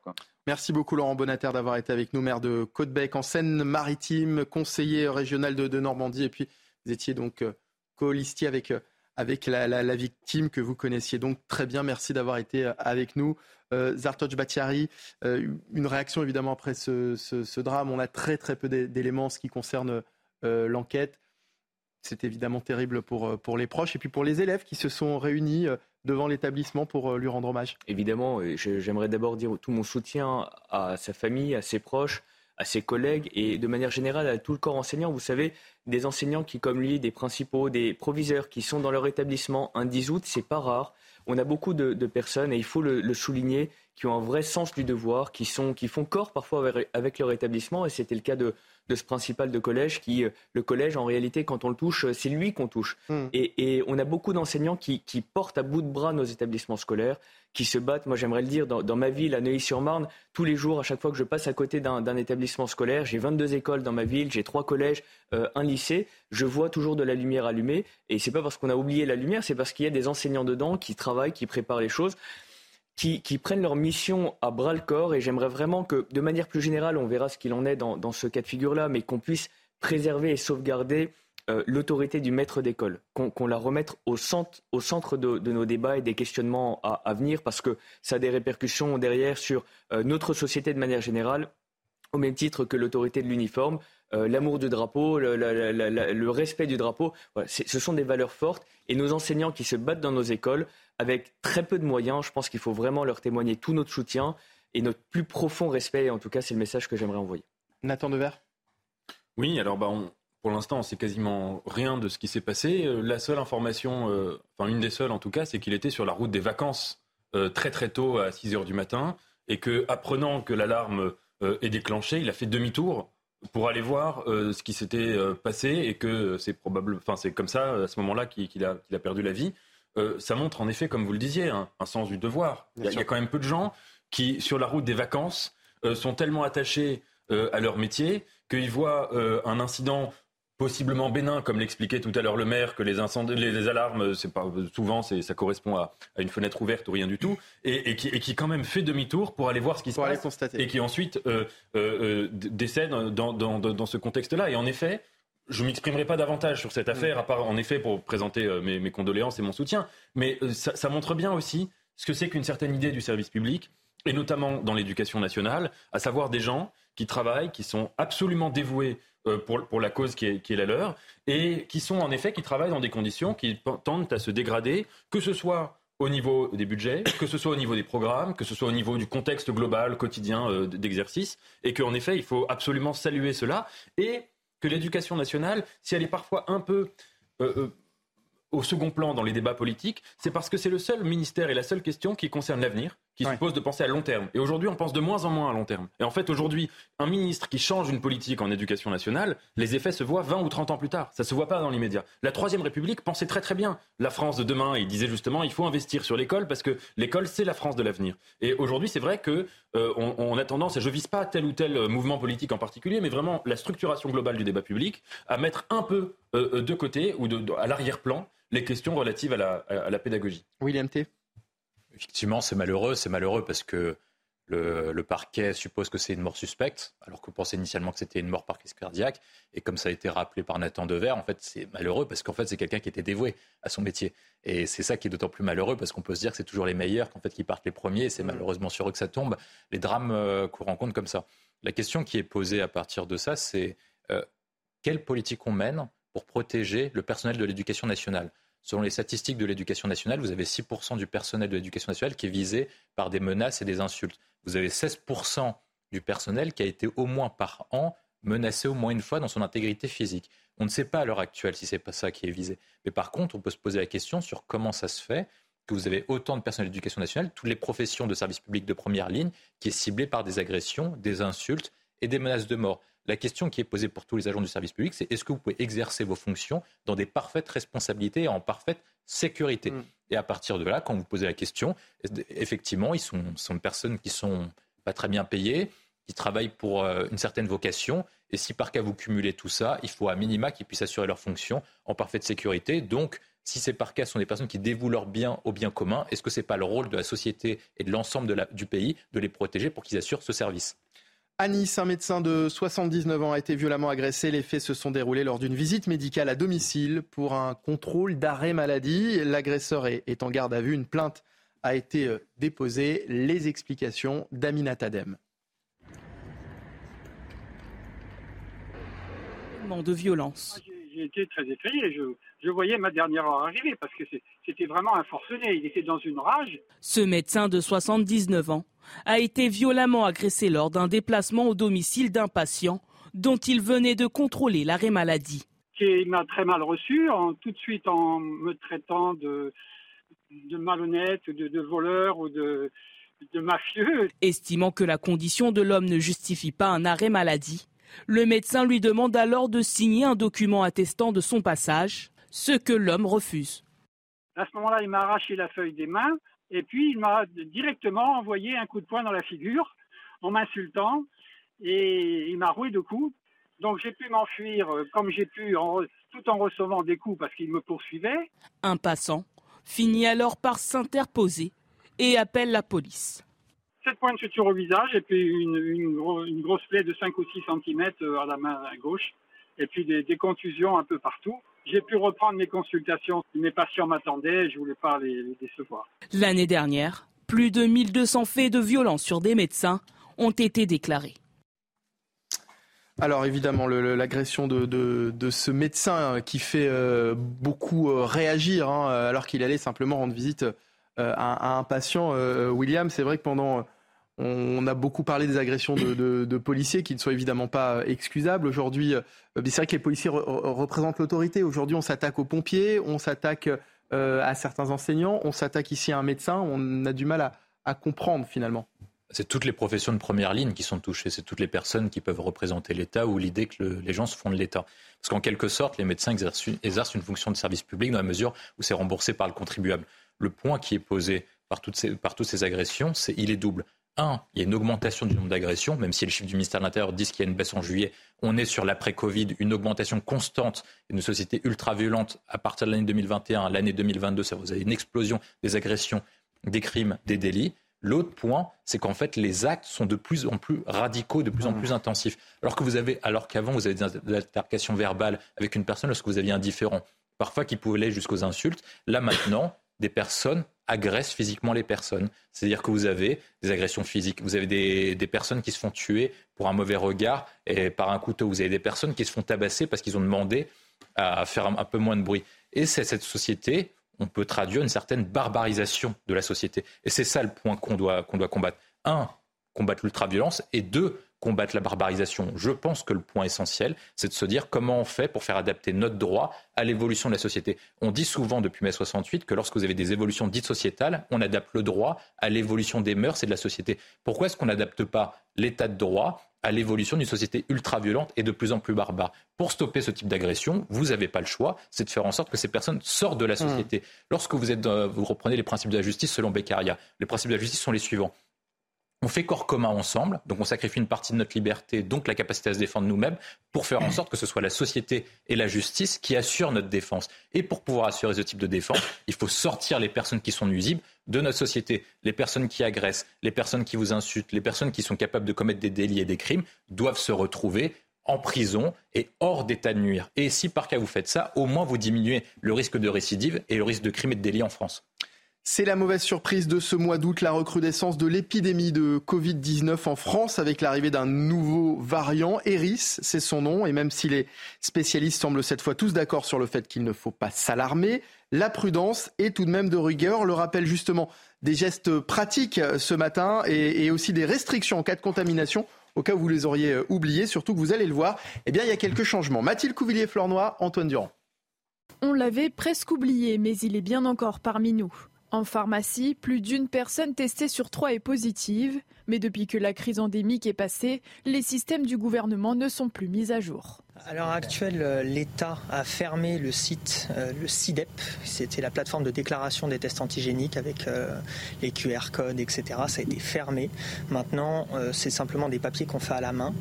Merci beaucoup Laurent Bonater d'avoir été avec nous, maire de Côte-Bec, en Seine-Maritime, conseiller régional de, Normandie, et puis vous étiez donc euh, co-listier avec, euh, avec la, victime que vous connaissiez donc très bien. Merci d'avoir été euh, avec nous. Euh, Zartoj Batiari, une réaction évidemment après ce, drame. On a très très peu d'éléments en ce qui concerne l'enquête. C'est évidemment terrible pour, pour les proches et puis pour les élèves qui se sont réunis devant l'établissement pour euh, lui rendre hommage Évidemment, j'aimerais d'abord dire tout mon soutien à sa famille, à ses proches, à ses collègues et de manière générale à tout le corps enseignant. Vous savez, des enseignants qui, comme lui, des principaux, des proviseurs qui sont dans leur établissement un 10 août, c'est pas rare. On a beaucoup de, personnes, et il faut le, souligner, qui ont un vrai sens du devoir, qui, sont, qui font corps parfois avec leur établissement, et c'était le cas de, de ce principal de collège qui, euh, le collège, en réalité, quand on le touche, euh, c'est lui qu'on touche. Hmm. Et, on a beaucoup d'enseignants qui, portent à bout de bras nos établissements scolaires, qui se battent. Moi, j'aimerais le dire, dans, ma ville, à Neuilly-sur-Marne, tous les jours, à chaque fois que je passe à côté d'un établissement scolaire, j'ai 22 écoles dans ma ville, j'ai trois collèges, euh, un lycée, je vois toujours de la lumière allumée. Et c'est pas parce qu'on a oublié la lumière, c'est parce qu'il y a des enseignants dedans qui travaillent, qui préparent les choses qui, prennent leur mission à bras le corps. Et j'aimerais vraiment que, de manière plus générale, on verra ce qu'il en est dans, ce cas de figure-là, mais qu'on puisse préserver et sauvegarder euh, l'autorité du maître d'école, qu'on la remette au centre, au centre de, nos débats et des questionnements à, venir, parce que ça a des répercussions derrière sur euh, notre société de manière générale, au même titre que l'autorité de l'uniforme. Euh, l'amour du drapeau, le, respect du drapeau, ce sont des valeurs fortes. Et nos enseignants qui se battent dans nos écoles avec très peu de moyens. Je pense qu'il faut vraiment leur témoigner tout notre soutien et notre plus profond respect. En tout cas, c'est le message que j'aimerais envoyer. Nathan Dever Oui, alors bah, pour l'instant, on sait quasiment rien de ce qui s'est passé. Euh, la seule information, euh, enfin une des seules en tout cas, c'est qu'il était sur la route des vacances euh, très très tôt à 6 heures du matin et que, apprenant que l'alarme est déclenchée, il a fait demi-tour pour aller voir ce qui s'était passé et que c'est probable, enfin c'est comme ça à ce moment-là qu'il a, a, perdu la vie. Euh, ça montre en effet, comme vous le disiez, un, sens du devoir. Il y, a, quand même peu de gens qui, sur la route des vacances, euh, sont tellement attachés euh, à leur métier qu'ils voient un incident possiblement bénin, comme l'expliquait tout à l'heure le maire, que les incendies, les, alarmes, c'est pas souvent, ça correspond à, une fenêtre ouverte ou rien du tout, et, qui, quand même fait demi-tour pour aller voir ce qui se passe, et qui ensuite décède dans ce contexte-là. Et en effet, je m'exprimerai pas davantage sur cette affaire, à part en effet pour présenter euh, mes, condoléances et mon soutien. Mais euh, ça, montre bien aussi ce que c'est qu'une certaine idée du service public, et notamment dans l'éducation nationale, à savoir des gens qui travaillent, qui sont absolument dévoués euh, pour, pour la cause qui est, qui est la leur, et qui sont en effet, qui travaillent dans des conditions qui tendent à se dégrader, que ce soit au niveau des budgets, que ce soit au niveau des programmes, que ce soit au niveau du contexte global, quotidien d'exercice, et qu'en effet, il faut absolument saluer cela. Et que l'éducation nationale, si elle est parfois un peu euh, euh, au second plan dans les débats politiques, c'est parce que c'est le seul ministère et la seule question qui concerne l'avenir, qui suppose de penser à long terme. Et aujourd'hui, on pense de moins en moins à long terme. Et en fait, aujourd'hui, un ministre qui change une politique en éducation nationale, les effets se voient 20 ou 30 ans plus tard. Ça se voit pas dans l'immédiat. La Troisième République pensait très très bien la France de demain. Il disait justement, il faut investir sur l'école parce que l'école, c'est la France de l'avenir. Et aujourd'hui, c'est vrai que euh, on, a tendance, et je vise pas tel ou tel euh, mouvement politique en particulier, mais vraiment la structuration globale du débat public, à mettre un peu euh, de côté ou à l'arrière-plan les questions relatives à la, à la pédagogie. William T. Effectivement, c'est malheureux. C'est malheureux parce que le, parquet suppose que c'est une mort suspecte, alors qu'on pensait initialement que c'était une mort par crise cardiaque. Et comme ça a été rappelé par Nathan Dever, en fait, c'est malheureux parce qu'en fait, c'est quelqu'un qui était dévoué à son métier. Et c'est ça qui est d'autant plus malheureux parce qu'on peut se dire que c'est toujours les meilleurs qu'en fait qui partent les premiers. Et c'est mmh. malheureusement sur eux que ça tombe. Les drames euh, qu'on rencontre comme ça. La question qui est posée à partir de ça, c'est euh, quelle politique on mène pour protéger le personnel de l'éducation nationale? Selon les statistiques de l'éducation nationale, vous avez 6% du personnel de l'éducation nationale qui est visé par des menaces et des insultes. Vous avez 16% du personnel qui a été au moins par an menacé au moins une fois dans son intégrité physique. On ne sait pas à l'heure actuelle si c'est pas ça qui est visé. Mais par contre, on peut se poser la question sur comment ça se fait que vous avez autant de personnel d'éducation nationale, toutes les professions de service public de première ligne, qui est ciblée par des agressions, des insultes et des menaces de mort. La question qui est posée pour tous les agents du service public, c'est est-ce que vous pouvez exercer vos fonctions dans des parfaites responsabilités et en parfaite sécurité mm. Et à partir de là, quand vous posez la question, effectivement, ils sont, sont des personnes qui sont pas très bien payées, qui travaillent pour euh, une certaine vocation. Et si par cas vous cumulez tout ça, il faut à minima qu'ils puissent assurer leur fonction en parfaite sécurité. Donc, si ces parquets sont des personnes qui dévouent leur bien au bien commun, est-ce que ce n'est pas le rôle de la société et de l'ensemble du pays de les protéger pour qu'ils assurent ce service? À Nice, un médecin de 79 ans a été violemment agressé. Les faits se sont déroulés lors d'une visite médicale à domicile pour un contrôle d'arrêt maladie. L'agresseur est en garde à vue. Une plainte a été euh, déposée. Les explications d'Amina Tadem. de violence. J'ai été très effrayé. Je, je, voyais ma dernière heure arriver parce que c'était vraiment un forcené. Il était dans une rage. Ce médecin de 79 ans a été violemment agressé lors d'un déplacement au domicile d'un patient dont il venait de contrôler l'arrêt maladie. Il m'a très mal reçu, en, tout de suite en me traitant de, de malhonnête, de, de voleur ou de, de mafieux. Estimant que la condition de l'homme ne justifie pas un arrêt maladie, le médecin lui demande alors de signer un document attestant de son passage, ce que l'homme refuse. À ce moment-là, il m'a arraché la feuille des mains et puis il m'a directement envoyé un coup de poing dans la figure en m'insultant et il m'a roué de coups. Donc j'ai pu m'enfuir euh, comme j'ai pu tout en recevant des coups parce qu'il me poursuivait. Un passant finit alors par s'interposer et appelle la police. Sept points de suture au visage et puis une, grosse plaie de 5 ou 6 cm euh, à la main gauche et puis des, contusions un peu partout. J'ai pu reprendre mes consultations. Mes patients m'attendaient, je ne voulais pas les, décevoir. L'année dernière, plus de 1200 faits de violence sur des médecins ont été déclarés. Alors évidemment, l'agression de, ce médecin qui fait euh, beaucoup euh, réagir, hein, alors qu'il allait simplement rendre visite à, un patient, William, c'est vrai que pendant on a beaucoup parlé des agressions de, policiers qui ne sont évidemment pas excusables. Aujourd'hui, euh, c'est vrai que les policiers représentent l'autorité. Aujourd'hui, on s'attaque aux pompiers, on s'attaque euh, à certains enseignants, on s'attaque ici à un médecin. On a du mal à, comprendre finalement. C'est toutes les professions de première ligne qui sont touchées. C'est toutes les personnes qui peuvent représenter l'État ou l'idée que les gens se font de l'État. Parce qu'en quelque sorte, les médecins exercent une, fonction de service public dans la mesure où c'est remboursé par le contribuable. Le point qui est posé par toutes ces, par toutes ces agressions, c'est il est double un, il y a une augmentation du nombre d'agressions, même si les chiffres du ministère de l'Intérieur disent qu'il y a une baisse en juillet. On est sur l'après-Covid, une augmentation constante d'une société ultra-violente à partir de l'année 2021 à l'année 2022. Ça vous avez une explosion des agressions, des crimes, des délits. L'autre point, c'est qu'en fait, les actes sont de plus en plus radicaux, de plus en mmh. plus intensifs. Alors que vous avez, alors qu'avant, vous avez des altercations verbales avec une personne lorsque vous aviez un différent, parfois qui pouvait aller jusqu'aux insultes. Là, maintenant, des personnes agressent physiquement les personnes. C'est-à-dire que vous avez des agressions physiques, vous avez des, personnes qui se font tuer pour un mauvais regard et par un couteau, vous avez des personnes qui se font tabasser parce qu'ils ont demandé à faire un, peu moins de bruit. Et c'est cette société, on peut traduire une certaine barbarisation de la société. Et c'est ça le point qu'on doit, qu'on doit combattre. Un, combattre l'ultra-violence et deux, combattre la barbarisation. Je pense que le point essentiel, c'est de se dire comment on fait pour faire adapter notre droit à l'évolution de la société. On dit souvent depuis mai 68 que lorsque vous avez des évolutions dites sociétales, on adapte le droit à l'évolution des mœurs et de la société. Pourquoi est-ce qu'on n'adapte pas l'état de droit à l'évolution d'une société ultra-violente et de plus en plus barbare? Pour stopper ce type d'agression, vous n'avez pas le choix, c'est de faire en sorte que ces personnes sortent de la mmh. société. Lorsque vous, êtes, vous reprenez les principes de la justice selon Beccaria, les principes de la justice sont les suivants on fait corps commun ensemble, donc on sacrifie une partie de notre liberté, donc la capacité à se défendre nous-mêmes, pour faire en sorte que ce soit la société et la justice qui assurent notre défense. Et pour pouvoir assurer ce type de défense, il faut sortir les personnes qui sont nuisibles de notre société. Les personnes qui agressent, les personnes qui vous insultent, les personnes qui sont capables de commettre des délits et des crimes doivent se retrouver en prison et hors d'état de nuire. Et si par cas vous faites ça, au moins vous diminuez le risque de récidive et le risque de crime et de délit en France. C'est la mauvaise surprise de ce mois d'août, la recrudescence de l'épidémie de Covid-19 en France avec l'arrivée d'un nouveau variant, Eris, c'est son nom, et même si les spécialistes semblent cette fois tous d'accord sur le fait qu'il ne faut pas s'alarmer, la prudence est tout de même de rigueur. Le rappel justement des gestes pratiques ce matin et, aussi des restrictions en cas de contamination au cas où vous les auriez euh, oubliés, surtout que vous allez le voir, eh bien, il y a quelques changements. Mathilde Couvillier-Flornois, Antoine Durand. On l'avait presque oublié, mais il est bien encore parmi nous. En pharmacie, plus d'une personne testée sur trois est positive, mais depuis que la crise endémique est passée, les systèmes du gouvernement ne sont plus mis à jour. À l'heure actuelle, euh, l'État a fermé le site, euh, le CIDEP, c'était la plateforme de déclaration des tests antigéniques avec euh, les QR codes, etc. Ça a été fermé. Maintenant, c'est simplement des papiers qu'on fait à la main.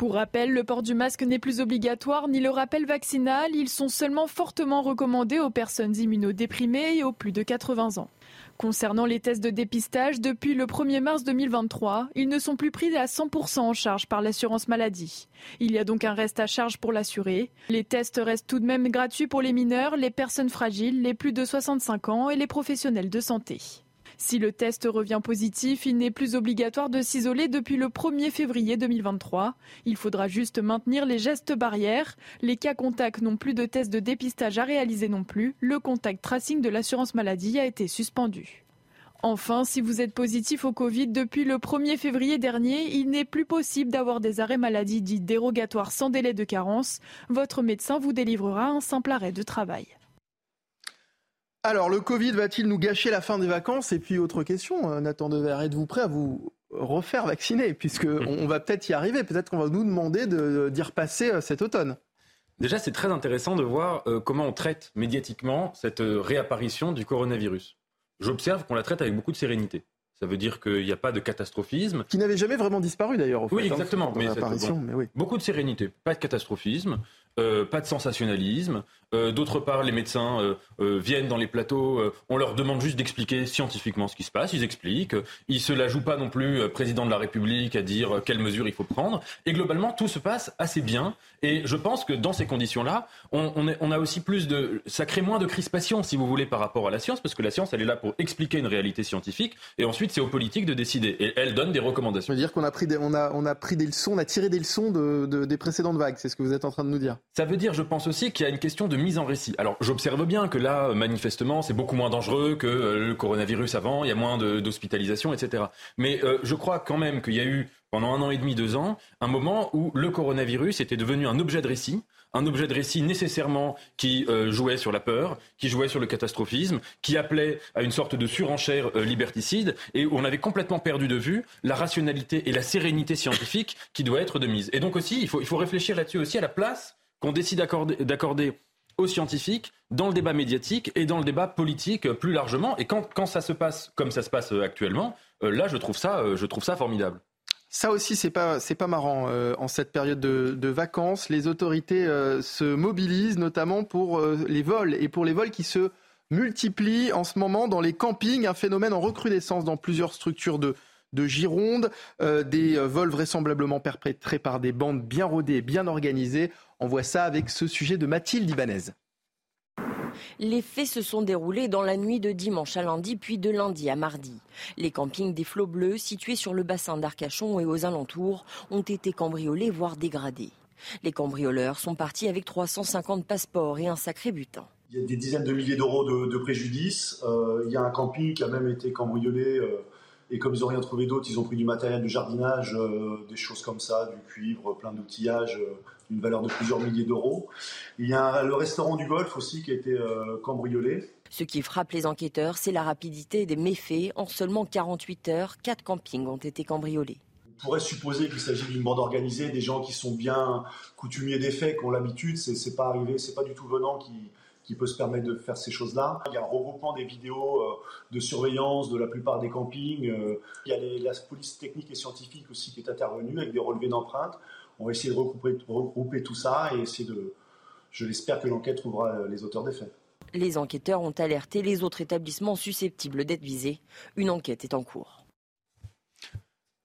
Pour rappel, le port du masque n'est plus obligatoire ni le rappel vaccinal. Ils sont seulement fortement recommandés aux personnes immunodéprimées et aux plus de 80 ans. Concernant les tests de dépistage, depuis le 1er mars 2023, ils ne sont plus pris à 100% en charge par l'assurance maladie. Il y a donc un reste à charge pour l'assuré. Les tests restent tout de même gratuits pour les mineurs, les personnes fragiles, les plus de 65 ans et les professionnels de santé. Si le test revient positif, il n'est plus obligatoire de s'isoler depuis le 1er février 2023. Il faudra juste maintenir les gestes barrières. Les cas contacts n'ont plus de test de dépistage à réaliser non plus. Le contact tracing de l'assurance maladie a été suspendu. Enfin, si vous êtes positif au Covid depuis le 1er février dernier, il n'est plus possible d'avoir des arrêts maladie dits dérogatoires sans délai de carence. Votre médecin vous délivrera un simple arrêt de travail. Alors, le Covid va-t-il nous gâcher la fin des vacances? Et puis, autre question, euh, Nathan Dever, êtes-vous prêt à vous refaire vacciner? Puisque on va peut-être y arriver, peut-être qu'on va nous demander d'y repasser euh, cet automne. Déjà, c'est très intéressant de voir euh, comment on traite médiatiquement cette réapparition du coronavirus. J'observe qu'on la traite avec beaucoup de sérénité. Ça veut dire qu'il n'y a pas de catastrophisme. Qui n'avait jamais vraiment disparu d'ailleurs. Oui, hein, exactement. mais, oui. Beaucoup de sérénité, pas de catastrophisme, pas de sensationnalisme, d'autre part, les médecins euh, euh, viennent dans les plateaux, on leur demande juste d'expliquer scientifiquement ce qui se passe, ils expliquent, ils se la jouent pas non plus président de la République à dire quelles mesures il faut prendre, et globalement tout se passe assez bien. Et je pense que dans ces conditions-là, on, on, a aussi plus de, ça crée moins de crispation, si vous voulez, par rapport à la science, parce que la science, elle est là pour expliquer une réalité scientifique, et ensuite c'est aux politiques de décider, et elle donne des recommandations. Ça veut dire qu'on a pris des, on a, on a pris des leçons, on a tiré des leçons de, des précédentes vagues, c'est ce que vous êtes en train de nous dire. Ça veut dire, je pense aussi, qu'il y a une question de mise en récit. Alors j'observe bien que là, manifestement, c'est beaucoup moins dangereux que euh, le coronavirus avant, il y a moins d'hospitalisation, etc. Mais euh, je crois quand même qu'il y a eu, pendant un an et demi, deux ans, un moment où le coronavirus était devenu un objet de récit, un objet de récit nécessairement qui euh, jouait sur la peur, qui jouait sur le catastrophisme, qui appelait à une sorte de surenchère liberticide, et où on avait complètement perdu de vue la rationalité et la sérénité scientifique qui doit être de mise. Et donc aussi, il faut, il faut réfléchir là-dessus aussi à la place qu'on décide d'accorder aux scientifiques dans le débat médiatique et dans le débat politique plus largement. Et quand, quand ça se passe comme ça se passe actuellement, euh, là, je trouve ça, euh, je trouve ça formidable. Ça aussi, c'est pas c'est pas marrant euh, en cette période de, de vacances. Les autorités se mobilisent notamment pour les vols et pour les vols qui se multiplient en ce moment dans les campings, un phénomène en recrudescence dans plusieurs structures de de Gironde, euh, des euh, vols vraisemblablement perpétrés par des bandes bien rodées et bien organisées. On voit ça avec ce sujet de Mathilde Ibanez. Les faits se sont déroulés dans la nuit de dimanche à lundi, puis de lundi à mardi. Les campings des Flots Bleus, situés sur le bassin d'Arcachon et aux alentours, ont été cambriolés, voire dégradés. Les cambrioleurs sont partis avec 350 passeports et un sacré butin. Il y a des dizaines de milliers d'euros de, préjudice. Euh, il y a un camping qui a même été cambriolé. Et comme ils n'ont rien trouvé d'autre, ils ont pris du matériel de jardinage, euh, des choses comme ça, du cuivre, plein d'outillages, euh, d'une valeur de plusieurs milliers d'euros. Il y a le restaurant du golf aussi qui a été euh, cambriolé. Ce qui frappe les enquêteurs, c'est la rapidité des méfaits. En seulement 48 heures, quatre campings ont été cambriolés. On pourrait supposer qu'il s'agit d'une bande organisée, des gens qui sont bien coutumiers des faits, qui ont l'habitude. C'est pas arrivé, c'est pas du tout venant qui, qui peut se permettre de faire ces choses-là. Il y a un regroupement des vidéos euh, de surveillance de la plupart des campings. Euh, il y a la police technique et scientifique aussi qui est intervenue avec des relevés d'empreintes. On va essayer de regrouper, regrouper tout ça et essayer de. Je l'espère que l'enquête trouvera euh, les auteurs des faits. Les enquêteurs ont alerté les autres établissements susceptibles d'être visés. Une enquête est en cours.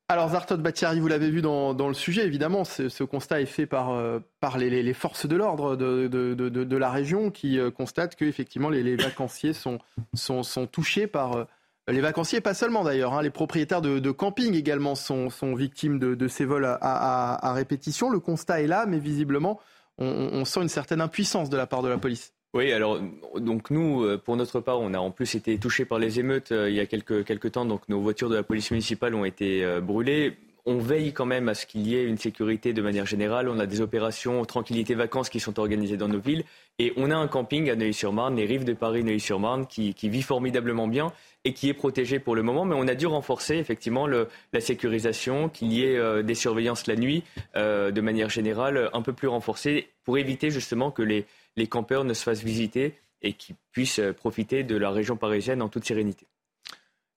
Alors Zartot Batiari, vous l'avez vu dans, le sujet, évidemment, ce, constat est fait par, euh, par les, forces de l'ordre de, de, la région qui euh, constatent que effectivement les, les vacanciers sont, sont, sont, touchés par... Euh, les vacanciers, pas seulement d'ailleurs, hein, les propriétaires de, camping également sont, sont victimes de, ces vols à, à, répétition. Le constat est là, mais visiblement, on sent une certaine impuissance de la part de la police. Oui, alors donc nous, euh, pour notre part, on a en plus été touchés par les émeutes euh, il y a quelques, quelques temps. Donc nos voitures de la police municipale ont été euh, brûlées. on veille quand même à ce qu'il y ait une sécurité de manière générale. On a des opérations tranquillité vacances qui sont organisées dans nos villes. Et on a un camping à Neuilly-sur-Marne, les rives de Paris, Neuilly-sur-Marne, qui, vit formidablement bien et qui est protégé pour le moment. Mais on a dû renforcer effectivement la sécurisation, qu'il y ait des surveillances la nuit euh, de manière générale un peu plus renforcées pour éviter justement que les, les campeurs ne se fassent visiter et qu'ils puissent euh, profiter de la région parisienne en toute sérénité.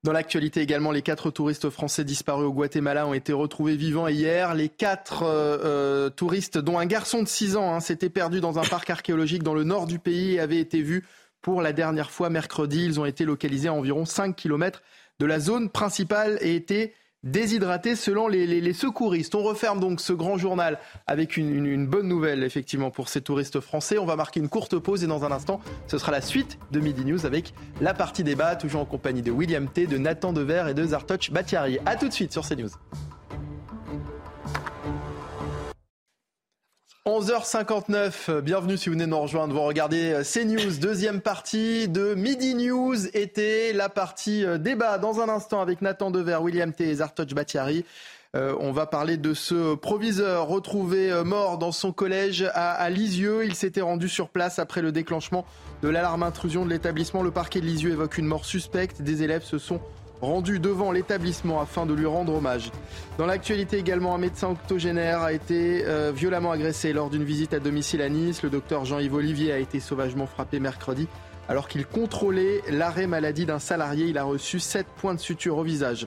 Dans l'actualité également, les quatre touristes français disparus au Guatemala ont été retrouvés vivants hier. Les quatre euh, euh, touristes, dont un garçon de 6 ans, hein, s'étaient perdus dans un parc archéologique dans le nord du pays et avaient été vus pour la dernière fois mercredi. Ils ont été localisés à environ 5 km de la zone principale et étaient déshydratés selon les, secouristes. On referme donc ce grand journal avec une, bonne nouvelle effectivement pour ces touristes français. On va marquer une courte pause et dans un instant, ce sera la suite de Midi News avec la partie débat, toujours en compagnie de William T, de Nathan Dever et de Zartoch Batiari. A tout de suite sur CNews. 11h59, bienvenue si vous venez de nous rejoindre. Vous regardez euh, CNews, deuxième partie de Midi News été, la partie euh, débat dans un instant avec Nathan Dever, William T et Zartoch Batiari. Euh, on va parler de ce proviseur retrouvé mort dans son collège à Lisieux. Il s'était rendu sur place après le déclenchement de l'alarme intrusion de l'établissement. Le parquet de Lisieux évoque une mort suspecte. Des élèves se sont rendu devant l'établissement afin de lui rendre hommage. Dans l'actualité également, un médecin octogénaire a été euh, violemment agressé lors d'une visite à domicile à Nice. Le docteur Jean-Yves Olivier a été sauvagement frappé mercredi alors qu'il contrôlait l'arrêt maladie d'un salarié. Il a reçu 7 points de suture au visage.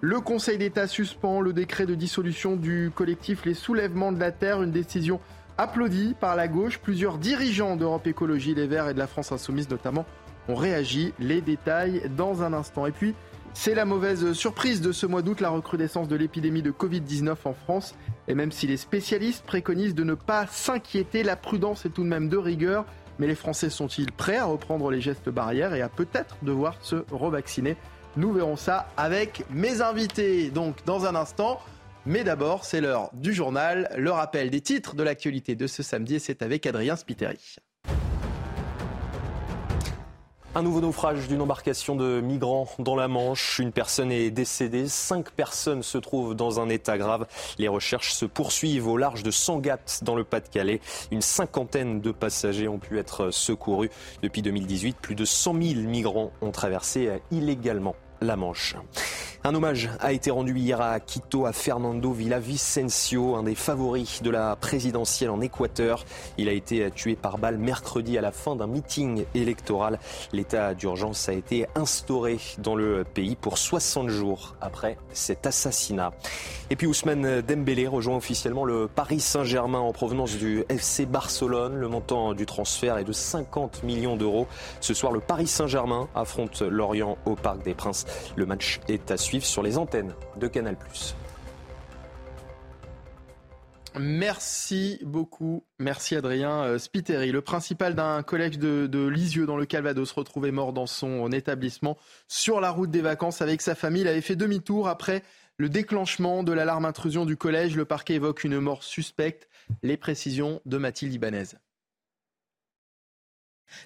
Le Conseil d'État suspend le décret de dissolution du collectif Les Soulèvements de la Terre, une décision applaudie par la gauche. Plusieurs dirigeants d'Europe Écologie Les Verts et de la France Insoumise notamment on réagit. Les détails dans un instant. Et puis, c'est la mauvaise surprise de ce mois d'août, la recrudescence de l'épidémie de Covid-19 en France. Et même si les spécialistes préconisent de ne pas s'inquiéter, la prudence est tout de même de rigueur. Mais les Français sont-ils prêts à reprendre les gestes barrières et à peut-être devoir se revacciner? Nous verrons ça avec mes invités. Donc, dans un instant. Mais d'abord, c'est l'heure du journal, le rappel des titres de l'actualité de ce samedi, et c'est avec Adrien Spiteri. Un nouveau naufrage d'une embarcation de migrants dans la Manche. Une personne est décédée. Cinq personnes se trouvent dans un état grave. Les recherches se poursuivent au large de Sangatte dans le Pas-de-Calais. Une cinquantaine de passagers ont pu être secourus. Depuis 2018, plus de 100 000 migrants ont traversé illégalement la Manche. Un hommage a été rendu hier à Quito à Fernando Villavicencio, un des favoris de la présidentielle en Équateur. Il a été tué par balle mercredi à la fin d'un meeting électoral. L'état d'urgence a été instauré dans le pays pour 60 jours après cet assassinat. Et puis Ousmane Dembélé rejoint officiellement le Paris Saint-Germain en provenance du FC Barcelone. Le montant du transfert est de 50 millions d'euros. Ce soir, le Paris Saint-Germain affronte Lorient au Parc des Princes. Le match est à suivre sur les antennes de Canal+. Merci beaucoup. Merci Adrien euh, Spiteri. Le principal d'un collège de, Lisieux dans le Calvados retrouvait mort dans son établissement sur la route des vacances avec sa famille. Il avait fait demi-tour après le déclenchement de l'alarme intrusion du collège. Le parquet évoque une mort suspecte. Les précisions de Mathilde Ibanez.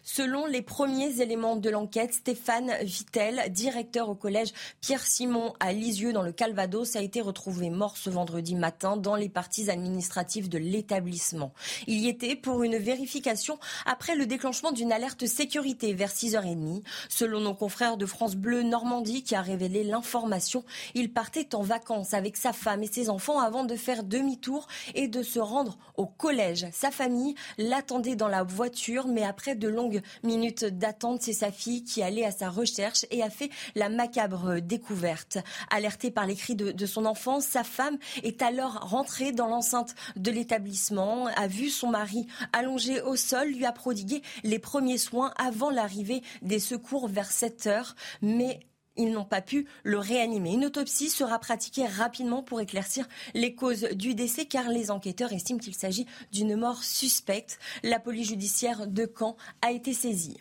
Selon les premiers éléments de l'enquête, Stéphane Vittel, directeur au collège Pierre-Simon à Lisieux dans le Calvados, a été retrouvé mort ce vendredi matin dans les parties administratives de l'établissement. Il y était pour une vérification après le déclenchement d'une alerte sécurité vers 6h30. Selon nos confrères de France Bleu Normandie qui a révélé l'information, il partait en vacances avec sa femme et ses enfants avant de faire demi-tour et de se rendre au collège. Sa famille l'attendait dans la voiture mais après de longues minutes d'attente. C'est sa fille qui allait à sa recherche et a fait la macabre découverte. Alertée par les cris de, son enfant, sa femme est alors rentrée dans l'enceinte de l'établissement, a vu son mari allongé au sol, lui a prodigué les premiers soins avant l'arrivée des secours vers 7 heures. Mais ils n'ont pas pu le réanimer. Une autopsie sera pratiquée rapidement pour éclaircir les causes du décès car les enquêteurs estiment qu'il s'agit d'une mort suspecte. La police judiciaire de Caen a été saisie.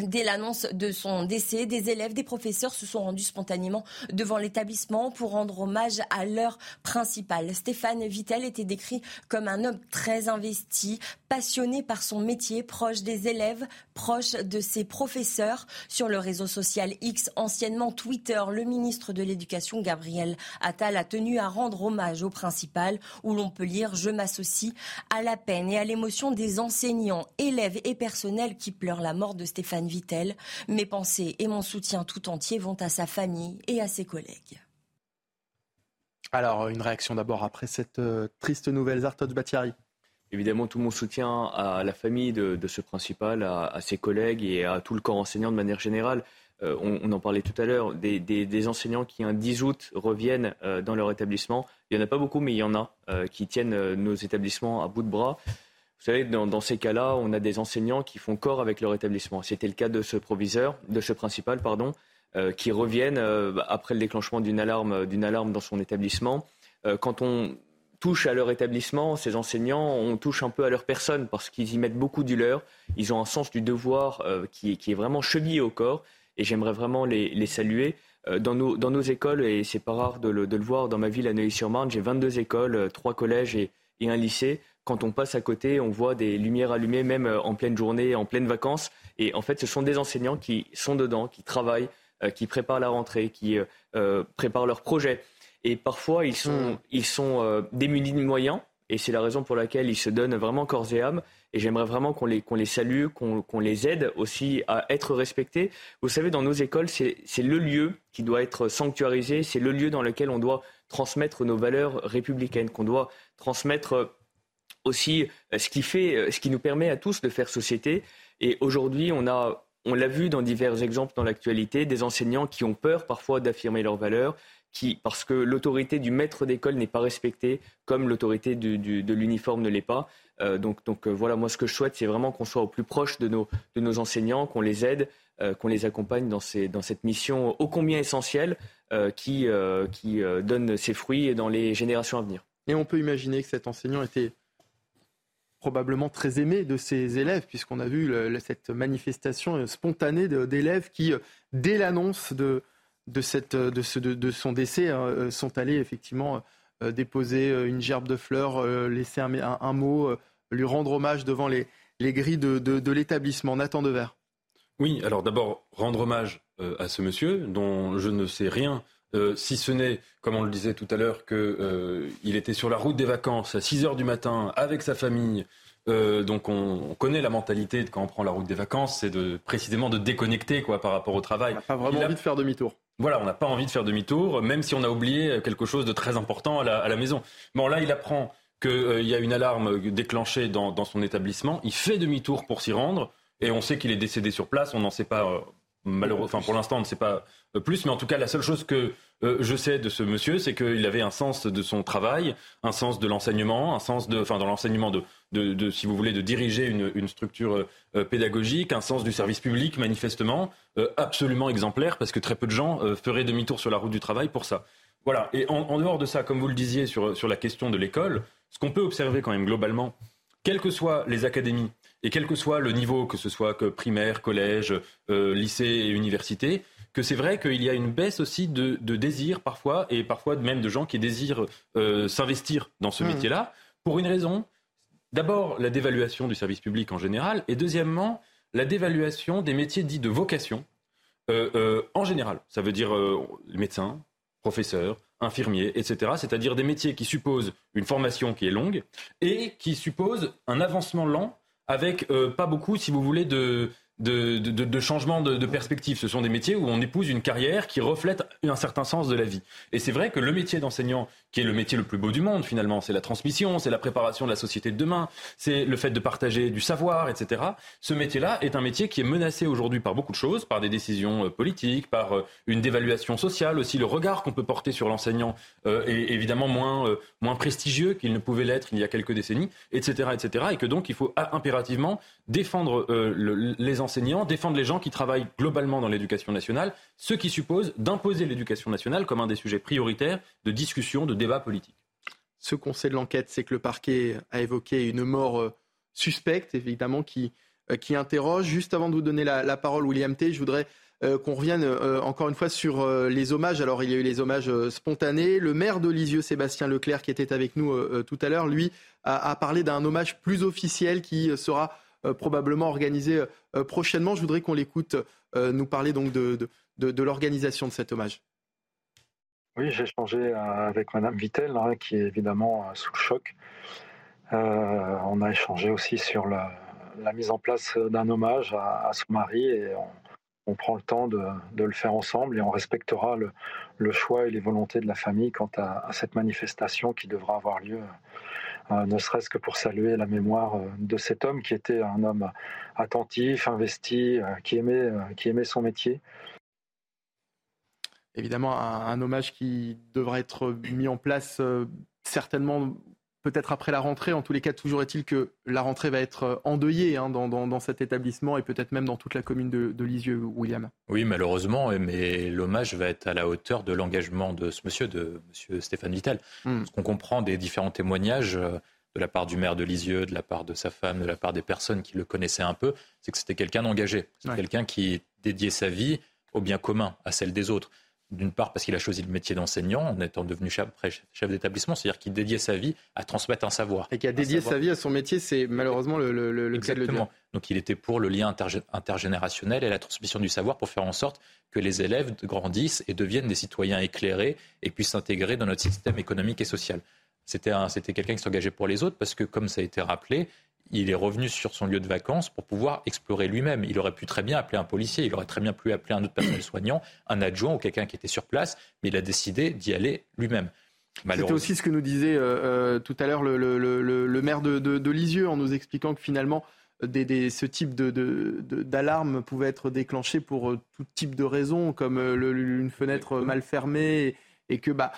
Dès l'annonce de son décès, des élèves, des professeurs se sont rendus spontanément devant l'établissement pour rendre hommage à leur principal. Stéphane Vittel était décrit comme un homme très investi, passionné par son métier, proche des élèves, proche de ses professeurs. Sur le réseau social X, anciennement Twitter, le ministre de l'Éducation, Gabriel Attal, a tenu à rendre hommage au principal, où l'on peut lire Je m'associe à la peine et à l'émotion des enseignants, élèves et personnels qui pleurent la mort de Stéphane Vittel. Mes pensées et mon soutien tout entier vont à sa famille et à ses collègues. Alors, une réaction d'abord après cette euh, triste nouvelle, Zartos Batiari. Évidemment, tout mon soutien à la famille de, ce principal, à, ses collègues et à tout le corps enseignant de manière générale. Euh, on, en parlait tout à l'heure, des, enseignants qui, un 10 août, reviennent euh, dans leur établissement. Il n'y en a pas beaucoup, mais il y en a qui tiennent nos établissements à bout de bras. Vous savez, dans, dans ces cas-là, on a des enseignants qui font corps avec leur établissement. C'était le cas de ce proviseur, de ce principal, pardon. Euh, qui reviennent euh, après le déclenchement d'une alarme, d'une alarme dans son établissement. Euh, quand on touche à leur établissement, ces enseignants, on touche un peu à leur personne parce qu'ils y mettent beaucoup du leur. Ils ont un sens du devoir qui, qui, est vraiment chevillé au corps et j'aimerais vraiment les, les saluer. Dans nos, dans nos, écoles, et c'est pas rare de le, de le, voir dans ma ville à Neuilly-sur-Marne, j'ai 22 écoles, 3 collèges et, et, un lycée. Quand on passe à côté, on voit des lumières allumées, même en pleine journée, en pleine vacances. Et en fait, ce sont des enseignants qui sont dedans, qui travaillent, euh, qui préparent la rentrée, qui euh, euh, préparent leurs projets. Et parfois, ils sont, hmm. ils sont démunis de moyens. Et c'est la raison pour laquelle ils se donnent vraiment corps et âme. Et j'aimerais vraiment qu'on les, qu'on les salue, qu'on, qu'on les aide aussi à être respectés. Vous savez, dans nos écoles, c'est, c'est le lieu qui doit être sanctuarisé. C'est le lieu dans lequel on doit transmettre nos valeurs républicaines, qu'on doit transmettre aussi ce qui fait, ce qui nous permet à tous de faire société. Et aujourd'hui, on a on l'a vu dans divers exemples dans l'actualité, des enseignants qui ont peur parfois d'affirmer leurs valeurs, parce que l'autorité du maître d'école n'est pas respectée, comme l'autorité de l'uniforme ne l'est pas. Euh, donc, euh, voilà, moi ce que je souhaite, c'est vraiment qu'on soit au plus proche de nos, enseignants, qu'on les aide, euh, qu'on les accompagne dans, cette mission ô combien essentielle qui, donne ses fruits dans les générations à venir. Et on peut imaginer que cet enseignant était probablement très aimé de ses élèves, puisqu'on a vu cette manifestation spontanée d'élèves qui, dès l'annonce de, de, cette, de, ce, de, son décès, hein, euh, sont allés effectivement euh, déposer une gerbe de fleurs, laisser un, un, mot, lui rendre hommage devant les, les grilles de, de, l'établissement. Nathan Devers. Oui, alors d'abord, rendre hommage à ce monsieur dont je ne sais rien si ce n'est, comme on le disait tout à l'heure, qu'il était sur la route des vacances à 6 heures du matin avec sa famille. Euh, donc on, connaît la mentalité de quand on prend la route des vacances, c'est de précisément de déconnecter quoi par rapport au travail. On n'a pas vraiment envie de faire demi-tour. Voilà, on n'a pas envie de faire demi-tour, même si on a oublié quelque chose de très important à la, maison. Bon, là, il apprend qu'il euh, y a une alarme déclenchée dans, son établissement. Il fait demi-tour pour s'y rendre, et on sait qu'il est décédé sur place. On n'en sait pas euh, malheureusement, pour l'instant, on ne sait pas euh, plus, mais en tout cas, la seule chose que euh, je sais de ce monsieur, c'est qu'il avait un sens de son travail, un sens de l'enseignement, un sens de, enfin, dans l'enseignement de, de, si vous voulez, de diriger une, structure euh, pédagogique, un sens du service public, manifestement, absolument exemplaire, parce que très peu de gens feraient demi-tour sur la route du travail pour ça. Voilà. Et en, en, dehors de ça, comme vous le disiez sur, sur la question de l'école, ce qu'on peut observer quand même globalement, quelles que soient les académies, et quel que soit le niveau, que ce soit que primaire, collège, euh, lycée et université, que c'est vrai qu'il y a une baisse aussi de, désir parfois, et parfois même de gens qui désirent euh, s'investir dans ce mmh. métier-là, pour une raison. D'abord, la dévaluation du service public en général, et deuxièmement, la dévaluation des métiers dits de vocation euh, en général. Ça veut dire médecins, professeurs, infirmiers, etc. C'est-à-dire des métiers qui supposent une formation qui est longue et qui supposent un avancement lent avec euh, pas beaucoup, si vous voulez, de, de, de, de changement de, perspective. Ce sont des métiers où on épouse une carrière qui reflète un certain sens de la vie. Et c'est vrai que le métier d'enseignant, qui est le métier le plus beau du monde finalement, c'est la transmission, c'est la préparation de la société de demain, c'est le fait de partager du savoir, etc. Ce métier-là est un métier qui est menacé aujourd'hui par beaucoup de choses, par des décisions euh, politiques, par euh, une dévaluation sociale aussi. Le regard qu'on peut porter sur l'enseignant euh, est évidemment moins, moins prestigieux qu'il ne pouvait l'être il y a quelques décennies, etc., etc. Et que donc il faut impérativement défendre les enseignants, défendre les gens qui travaillent globalement dans l'éducation nationale, ce qui suppose d'imposer l'éducation nationale comme un des sujets prioritaires de discussion, de Ce qu'on sait de l'enquête, c'est que le parquet a évoqué une mort euh, suspecte, évidemment, qui, euh, qui interroge. Juste avant de vous donner la, parole, William T., je voudrais qu'on revienne encore une fois sur les hommages. Alors il y a eu les hommages spontanés. Le maire de Lisieux, Sébastien Leclerc, qui était avec nous tout à l'heure, lui a, parlé d'un hommage plus officiel qui sera probablement organisé prochainement. Je voudrais qu'on l'écoute nous parler donc de l'organisation de cet hommage. Oui, j'ai échangé avec Madame Vittel, hein, qui est évidemment sous le choc. on a échangé aussi sur la, mise en place d'un hommage à, son mari et on, prend le temps de, le faire ensemble et on respectera le, choix et les volontés de la famille quant à, cette manifestation qui devra avoir lieu, euh, ne serait-ce que pour saluer la mémoire euh, de cet homme qui était un homme attentif, investi, euh, qui aimait, qui aimait son métier. Évidemment, un, hommage qui devra être mis en place certainement peut-être après la rentrée. En tous les cas, toujours est-il que la rentrée va être euh, endeuillée hein, dans, cet établissement et peut-être même dans toute la commune de, Lisieux, William. Oui, malheureusement, mais l'hommage va être à la hauteur de l'engagement de ce monsieur, de monsieur Stéphane Vittel. Hmm. Ce qu'on comprend des différents témoignages euh, de la part du maire de Lisieux, de la part de sa femme, de la part des personnes qui le connaissaient un peu, c'est que c'était quelqu'un d'engagé. C'est quelqu'un qui dédiait sa vie au bien commun, à celle des autres d'une part parce qu'il a choisi le métier d'enseignant en étant devenu chef, chef d'établissement, c'est-à-dire qu'il dédiait sa vie à transmettre un savoir. Et qui a dédié sa vie à son métier, c'est malheureusement le, le, le cas de le dire. Donc il était pour le lien intergénérationnel et la transmission du savoir pour faire en sorte que les élèves grandissent et deviennent des citoyens éclairés et puissent s'intégrer dans notre système économique et social. C'était quelqu'un qui s'engageait pour les autres parce que, comme ça a été rappelé, il est revenu sur son lieu de vacances pour pouvoir explorer lui-même. Il aurait pu très bien appeler un policier, il aurait très bien pu appeler un autre personnel soignant, un adjoint ou quelqu'un qui était sur place, mais il a décidé d'y aller lui-même. C'était aussi ce que nous disait euh, euh, tout à l'heure le, maire de, Lisieux en nous expliquant que finalement ce type d'alarme pouvait être déclenché pour euh, tout type de raisons, comme une fenêtre mal fermée, et, que bah,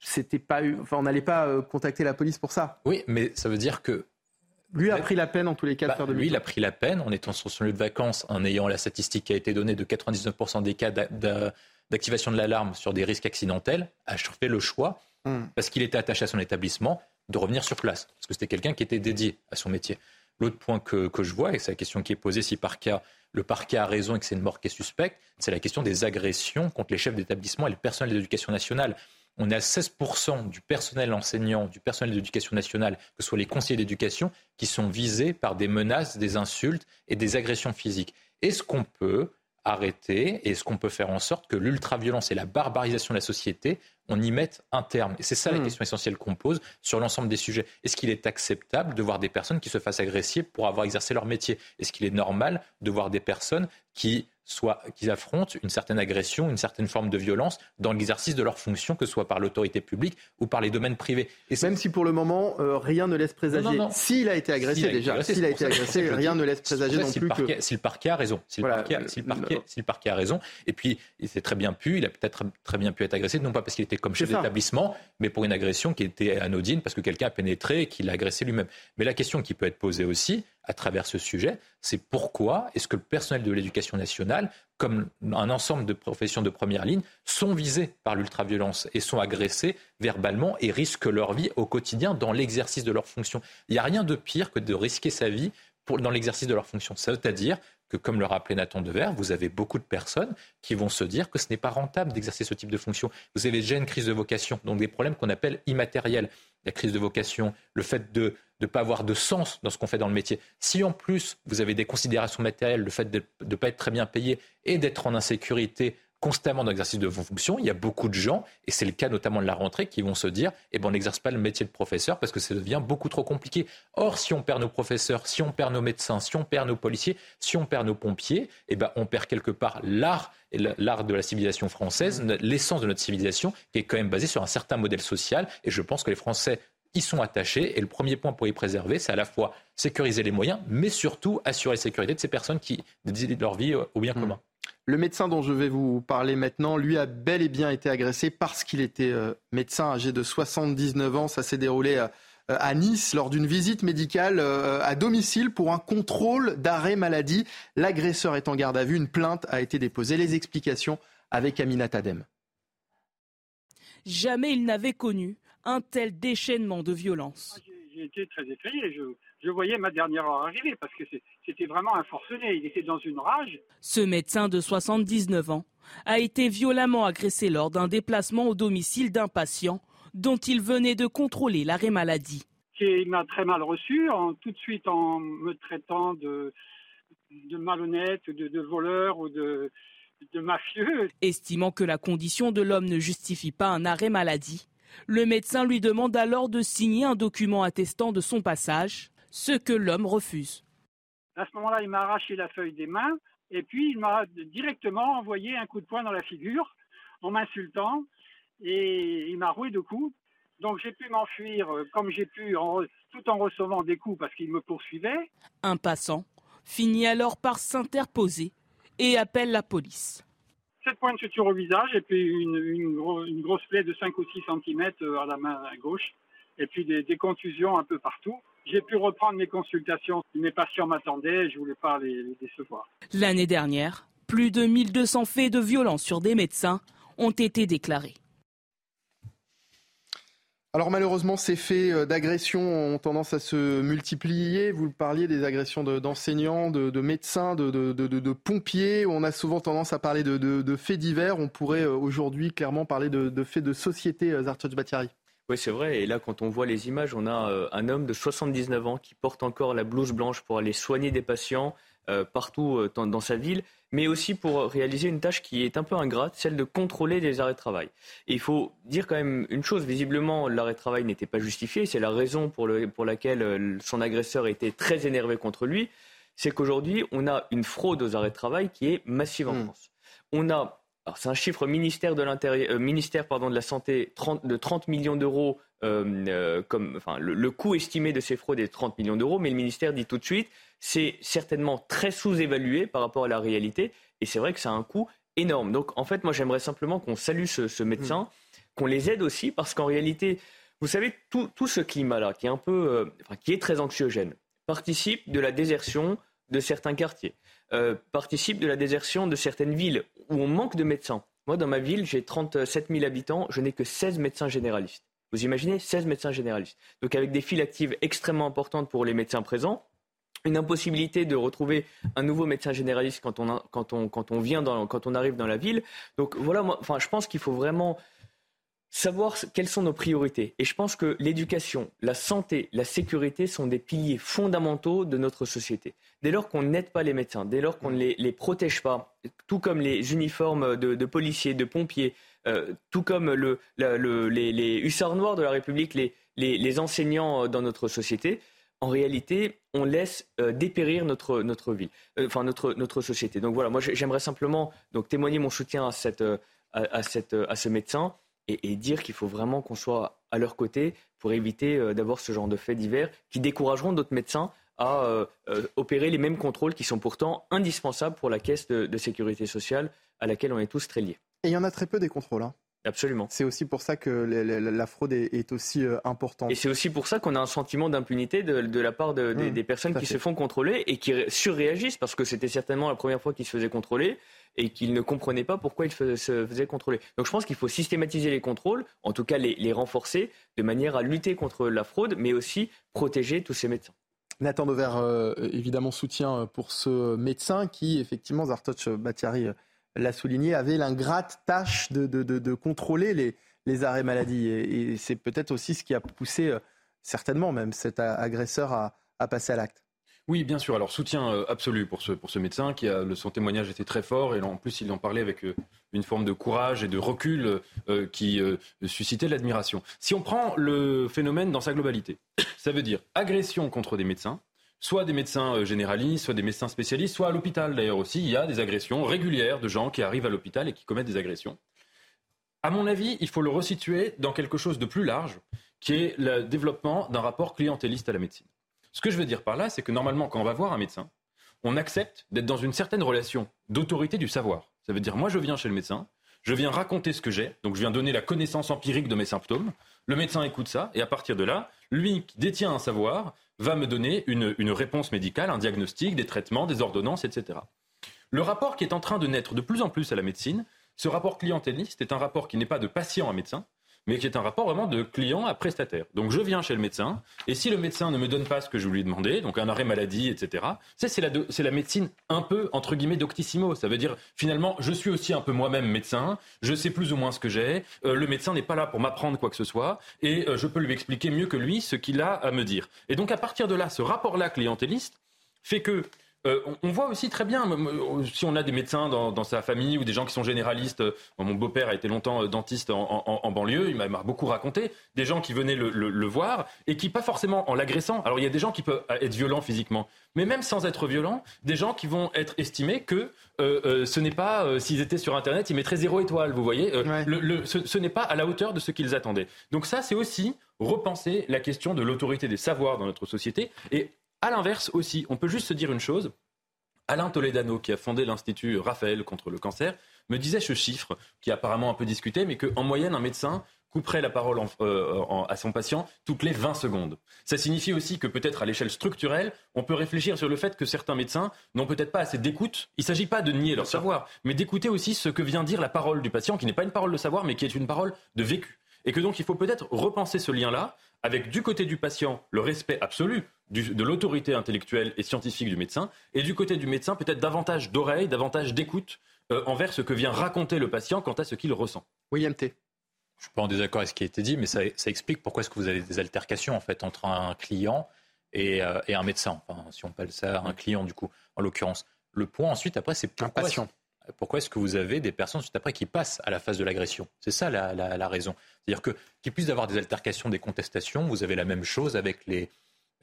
c'était pas, enfin, on n'allait pas contacter la police pour ça. Oui, mais ça veut dire que lui a pris la peine en tous les cas de bah, faire de Lui, il a pris la peine en étant sur son lieu de vacances, en ayant la statistique qui a été donnée de 99% des cas d'activation de l'alarme sur des risques accidentels, a fait le choix, hmm. parce qu'il était attaché à son établissement, de revenir sur place. Parce que c'était quelqu'un qui était dédié à son métier. L'autre point que, que, je vois, et c'est la question qui est posée si par cas le parquet a raison et que c'est une mort qui est suspecte, c'est la question des agressions contre les chefs d'établissement et le personnel de l'éducation nationale on a 16% du personnel enseignant, du personnel d'éducation nationale, que ce soit les conseillers d'éducation, qui sont visés par des menaces, des insultes et des agressions physiques. Est-ce qu'on peut arrêter et est-ce qu'on peut faire en sorte que l'ultraviolence et la barbarisation de la société, on y mette un terme? Et c'est ça la hmm. question essentielle qu'on pose sur l'ensemble des sujets. Est-ce qu'il est acceptable de voir des personnes qui se fassent agresser pour avoir exercé leur métier? Est-ce qu'il est normal de voir des personnes qui soit qu'ils affrontent une certaine agression, une certaine forme de violence dans l'exercice de leurs fonctions, que ce soit par l'autorité publique ou par les domaines privés. Et même si pour le moment euh, rien ne laisse présager, s'il a été agressé déjà, s'il a été agressé, rien ne laisse présager non plus que si le parquet a raison, si le, parquet, si, le parquet, a raison, et puis il s'est très bien pu, il a peut-être très bien pu être agressé, non pas parce qu'il était comme chef d'établissement, mais pour une agression qui était anodine parce que quelqu'un a pénétré et qu'il l'a agressé lui-même. Mais la question qui peut être posée aussi, à travers ce sujet, c'est pourquoi est-ce que le personnel de l'éducation nationale, comme un ensemble de professions de première ligne, sont visés par l'ultraviolence et sont agressés verbalement et risquent leur vie au quotidien dans l'exercice de leurs fonctions? Il n'y a rien de pire que de risquer sa vie dans l'exercice de leurs fonctions. C'est-à-dire que, comme le rappelait Nathan Dever, vous avez beaucoup de personnes qui vont se dire que ce n'est pas rentable d'exercer ce type de fonction. Vous avez déjà une crise de vocation, donc des problèmes qu'on appelle immatériels. La crise de vocation, le fait de ne pas avoir de sens dans ce qu'on fait dans le métier. Si en plus vous avez des considérations matérielles, le fait de ne pas être très bien payé et d'être en insécurité constamment dans l'exercice de vos fonctions, il y a beaucoup de gens, et c'est le cas notamment de la rentrée, qui vont se dire eh ben, on n'exerce pas le métier de professeur parce que ça devient beaucoup trop compliqué. Or, si on perd nos professeurs, si on perd nos médecins, si on perd nos policiers, si on perd nos pompiers, eh ben, on perd quelque part l'art l'art de la civilisation française, l'essence de notre civilisation, qui est quand même basée sur un certain modèle social. Et je pense que les Français y sont attachés. Et le premier point pour y préserver, c'est à la fois sécuriser les moyens, mais surtout assurer la sécurité de ces personnes qui décident leur vie au bien mmh. commun. Le médecin dont je vais vous parler maintenant, lui a bel et bien été agressé parce qu'il était euh, médecin âgé de 79 ans. Ça s'est déroulé euh, à, Nice lors d'une visite médicale euh, à domicile pour un contrôle d'arrêt maladie. L'agresseur est en garde à vue. Une plainte a été déposée. Les explications avec Amina Tadem. Jamais il n'avait connu un tel déchaînement de violence. J'étais très effrayé. Je, je, voyais ma dernière heure arriver parce que c'était vraiment un forcené. Il était dans une rage. Ce médecin de 79 ans a été violemment agressé lors d'un déplacement au domicile d'un patient dont il venait de contrôler l'arrêt maladie. Il m'a très mal reçu, en, tout de suite en me traitant de, de malhonnête, de, de voleur ou de, de mafieux. Estimant que la condition de l'homme ne justifie pas un arrêt maladie, le médecin lui demande alors de signer un document attestant de son passage, ce que l'homme refuse. À ce moment-là, il m'a arraché la feuille des mains et puis il m'a directement envoyé un coup de poing dans la figure en m'insultant et il m'a roué de coups. Donc j'ai pu m'enfuir euh, comme j'ai pu tout en recevant des coups parce qu'il me poursuivait. Un passant finit alors par s'interposer et appelle la police. Sept points de suture au visage et puis une, grosse plaie de 5 ou 6 cm euh, à la main gauche et puis des, contusions un peu partout. J'ai pu reprendre mes consultations. Mes patients m'attendaient, je ne voulais pas les, les décevoir. L'année dernière, plus de 1200 faits de violence sur des médecins ont été déclarés. Alors malheureusement, ces faits euh, d'agression ont tendance à se multiplier. Vous parliez des agressions d'enseignants, de, médecins, de, pompiers. On a souvent tendance à parler de, faits divers. On pourrait euh, aujourd'hui clairement parler de, faits de société, euh, Zartoj Batiari. Oui, c'est vrai. Et là, quand on voit les images, on a un homme de 79 ans qui porte encore la blouse blanche pour aller soigner des patients partout dans sa ville mais aussi pour réaliser une tâche qui est un peu ingrate, celle de contrôler les arrêts de travail. Et il faut dire quand même une chose, visiblement l'arrêt de travail n'était pas justifié, c'est la raison pour, laquelle euh, son agresseur était très énervé contre lui, c'est qu'aujourd'hui on a une fraude aux arrêts de travail qui est massive en hmm. France. On a c'est un chiffre ministère de l'intérieur, euh, ministère pardon de la santé de 30 millions d'euros euh, comme enfin le, le, coût estimé de ces fraudes est 30 millions d'euros, mais le ministère dit tout de suite c'est certainement très sous-évalué par rapport à la réalité. Et c'est vrai que ça a un coût énorme. Donc, en fait, moi, j'aimerais simplement qu'on salue ce, médecin, mm. qu'on les aide aussi, parce qu'en réalité, vous savez, tout, ce climat-là, qui est un peu, euh, qui est très anxiogène, participe de la désertion de certains quartiers, euh, participe de la désertion de certaines villes où on manque de médecins. Moi, dans ma ville, j'ai 37 000 habitants, je n'ai que 16 médecins généralistes. Vous imaginez 16 médecins généralistes. Donc avec des files actives extrêmement importantes pour les médecins présents, une impossibilité de retrouver un nouveau médecin généraliste quand on, quand on, quand on vient quand on arrive dans la ville. Donc voilà, enfin, je pense qu'il faut vraiment savoir quelles sont nos priorités. Et je pense que l'éducation, la santé, la sécurité sont des piliers fondamentaux de notre société. Dès lors qu'on n'aide pas les médecins, dès lors qu'on ne les, protège pas, tout comme les uniformes de, policiers, de pompiers, tout comme le, les, hussards noirs de la République, les, enseignants dans notre société, en réalité, on laisse euh, dépérir notre, ville, euh, enfin notre, société. Donc voilà, moi j'aimerais simplement donc, témoigner mon soutien à, euh, ce médecin et, dire qu'il faut vraiment qu'on soit à leur côté pour éviter d'avoir ce genre de faits divers qui décourageront d'autres médecins à opérer les mêmes contrôles qui sont pourtant indispensables pour la caisse de, sécurité sociale à laquelle on est tous très liés. Et il y en a très peu des contrôles. Hein. Absolument. C'est aussi pour ça que la fraude est, aussi euh, importante. Et c'est aussi pour ça qu'on a un sentiment d'impunité de, la part mmh, des, personnes qui se font contrôler et qui surréagissent parce que c'était certainement la première fois qu'ils se faisaient contrôler et qu'ils ne comprenaient pas pourquoi ils se faisaient contrôler. Donc je pense qu'il faut systématiser les contrôles, en tout cas les, renforcer, de manière à lutter contre la fraude, mais aussi protéger tous ces médecins. Nathan Dover, euh, évidemment, soutien pour ce médecin qui, effectivement, Zartoch Batiari l'a souligné, avait l'ingrate tâche de, de, contrôler les, les, arrêts maladie. Et, c'est peut-être aussi ce qui a poussé, euh, certainement même, cet agresseur à, à passer à l'acte. Oui, bien sûr. Alors, soutien euh, absolu pour ce, pour ce médecin qui a, son témoignage était très fort et en plus, il en parlait avec euh, une forme de courage et de recul qui suscitait l'admiration. Si on prend le phénomène dans sa globalité, ça veut dire agression contre des médecins, soit des médecins euh, généralistes, soit des médecins spécialistes, soit à l'hôpital d'ailleurs aussi. Il y a des agressions régulières de gens qui arrivent à l'hôpital et qui commettent des agressions. À mon avis, il faut le resituer dans quelque chose de plus large, qui est le développement d'un rapport clientéliste à la médecine. Ce que je veux dire par là, c'est que normalement, quand on va voir un médecin, on accepte d'être dans une certaine relation d'autorité du savoir. Ça veut dire, moi, je viens chez le médecin, je viens raconter ce que j'ai, donc je viens donner la connaissance empirique de mes symptômes. Le médecin écoute ça, et à partir de là, lui qui détient un savoir va me donner une, réponse médicale, un diagnostic, des traitements, des ordonnances, etc. Le rapport qui est en train de naître de plus en plus à la médecine, ce rapport clientéliste est un rapport qui n'est pas de patient à médecin, mais qui est un rapport vraiment de client à prestataire. Donc je viens chez le médecin, et si le médecin ne me donne pas ce que je lui ai demandé, donc un arrêt maladie, etc., c'est la, la médecine un peu, entre guillemets, doctissimo. Ça veut dire, finalement, je suis aussi un peu moi-même médecin, je sais plus ou moins ce que j'ai, euh, le médecin n'est pas là pour m'apprendre quoi que ce soit, et euh, je peux lui expliquer mieux que lui ce qu'il a à me dire. Et donc à partir de là, ce rapport-là clientéliste fait que euh, on, voit aussi très bien, si on a des médecins dans, sa famille ou des gens qui sont généralistes, euh, mon beau-père a été longtemps euh, dentiste en, banlieue, il m'a beaucoup raconté, des gens qui venaient le, voir et qui, pas forcément en l'agressant, alors il y a des gens qui peuvent être violents physiquement, mais même sans être violents, des gens qui vont être estimés que ce n'est pas, s'ils étaient sur Internet, ils mettraient zéro étoile, vous voyez, ce, ce n'est pas à la hauteur de ce qu'ils attendaient. Donc ça, c'est aussi repenser la question de l'autorité des savoirs dans notre société et à l'inverse aussi, on peut juste se dire une chose. Alain Toledano, qui a fondé l'Institut Raphaël contre le cancer, me disait ce chiffre, qui est apparemment un peu discuté, mais qu'en moyenne, un médecin couperait la parole euh, à son patient toutes les 20 secondes. Ça signifie aussi que peut-être à l'échelle structurelle, on peut réfléchir sur le fait que certains médecins n'ont peut-être pas assez d'écoute. Il ne s'agit pas de nier leur savoir, mais d'écouter aussi ce que vient dire la parole du patient, qui n'est pas une parole de savoir, mais qui est une parole de vécu. Et que donc il faut peut-être repenser ce lien-là avec du côté du patient le respect absolu de l'autorité intellectuelle et scientifique du médecin, et du côté du médecin peut-être davantage d'oreille, davantage d'écoute euh, envers ce que vient raconter le patient quant à ce qu'il ressent. William T. Je suis pas en désaccord avec ce qui a été dit, mais ça, explique pourquoi est-ce que vous avez des altercations en fait entre un client et, euh, un médecin. Enfin, si on appelle ça un client du coup, en l'occurrence. Le point ensuite après, c'est pourquoi, patient. pourquoi est-ce que vous avez des personnes ensuite après qui passent à la phase de l'agression? C'est ça la, la, raison. C'est-à-dire que qu'il puisse y avoir des altercations, des contestations, vous avez la même chose avec les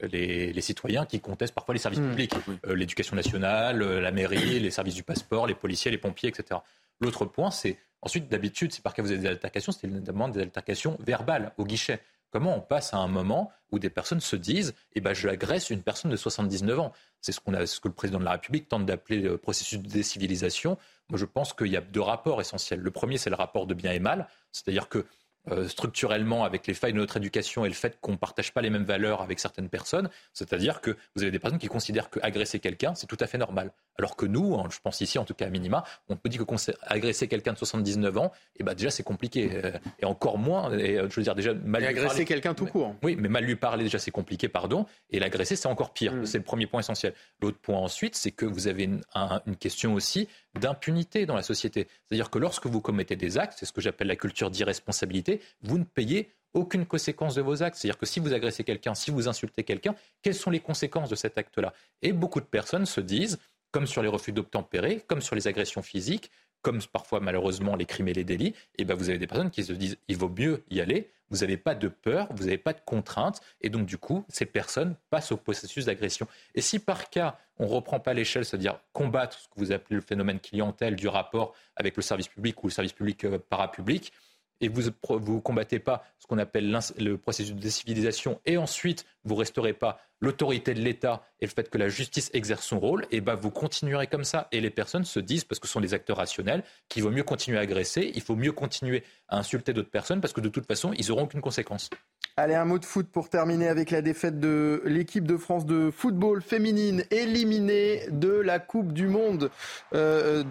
les, citoyens qui contestent parfois les services mmh. publics, euh, l'éducation nationale, euh, la mairie, les services du passeport, les policiers, les pompiers, etc. L'autre point, c'est ensuite d'habitude, c'est par cas vous avez des altercations, c'est notamment des altercations verbales au guichet. Comment on passe à un moment où des personnes se disent eh ben, je agresse une personne de 79 ans? C'est ce, qu'on a, ce que le président de la République tente d'appeler le processus de décivilisation. Moi, je pense qu'il y a deux rapports essentiels. Le premier, c'est le rapport de bien et mal, c'est-à-dire que euh, structurellement avec les failles de notre éducation et le fait qu'on ne partage pas les mêmes valeurs avec certaines personnes. C'est-à-dire que vous avez des personnes qui considèrent qu'agresser quelqu'un, c'est tout à fait normal. Alors que nous, je pense ici en tout cas à minima, on peut dire que agresser quelqu'un de 79 ans, et eh ben déjà c'est compliqué. Euh, et encore moins, et, euh, je veux dire déjà mal et agresser quelqu'un tout court. Oui, mais mal lui parler déjà c'est compliqué, pardon. Et l'agresser c'est encore pire. Mm. C'est le premier point essentiel. L'autre point ensuite, c'est que vous avez une, une question aussi d'impunité dans la société. C'est-à-dire que lorsque vous commettez des actes, c'est ce que j'appelle la culture d'irresponsabilité, vous ne payez aucune conséquence de vos actes. C'est-à-dire que si vous agressez quelqu'un, si vous insultez quelqu'un, quelles sont les conséquences de cet acte-là? Et beaucoup de personnes se disent, comme sur les refus d'obtempérer, comme sur les agressions physiques, comme parfois malheureusement les crimes et les délits, eh ben vous avez des personnes qui se disent il vaut mieux y aller, vous n'avez pas de peur, vous n'avez pas de contraintes, et donc du coup, ces personnes passent au processus d'agression. Et si par cas, on ne reprend pas l'échelle, c'est-à-dire combattre ce que vous appelez le phénomène clientèle du rapport avec le service public ou le service public euh, parapublic, et vous ne combattez pas ce qu'on appelle le processus de décivilisation, et ensuite vous resterez pas l'autorité de l'État et le fait que la justice exerce son rôle, et ben vous continuerez comme ça. Et les personnes se disent, parce que ce sont des acteurs rationnels, qu'il vaut mieux continuer à agresser, il faut mieux continuer à insulter d'autres personnes, parce que de toute façon, ils n'auront aucune conséquence. Allez, un mot de foot pour terminer avec la défaite de l'équipe de France de football féminine, éliminée de la Coupe du Monde euh,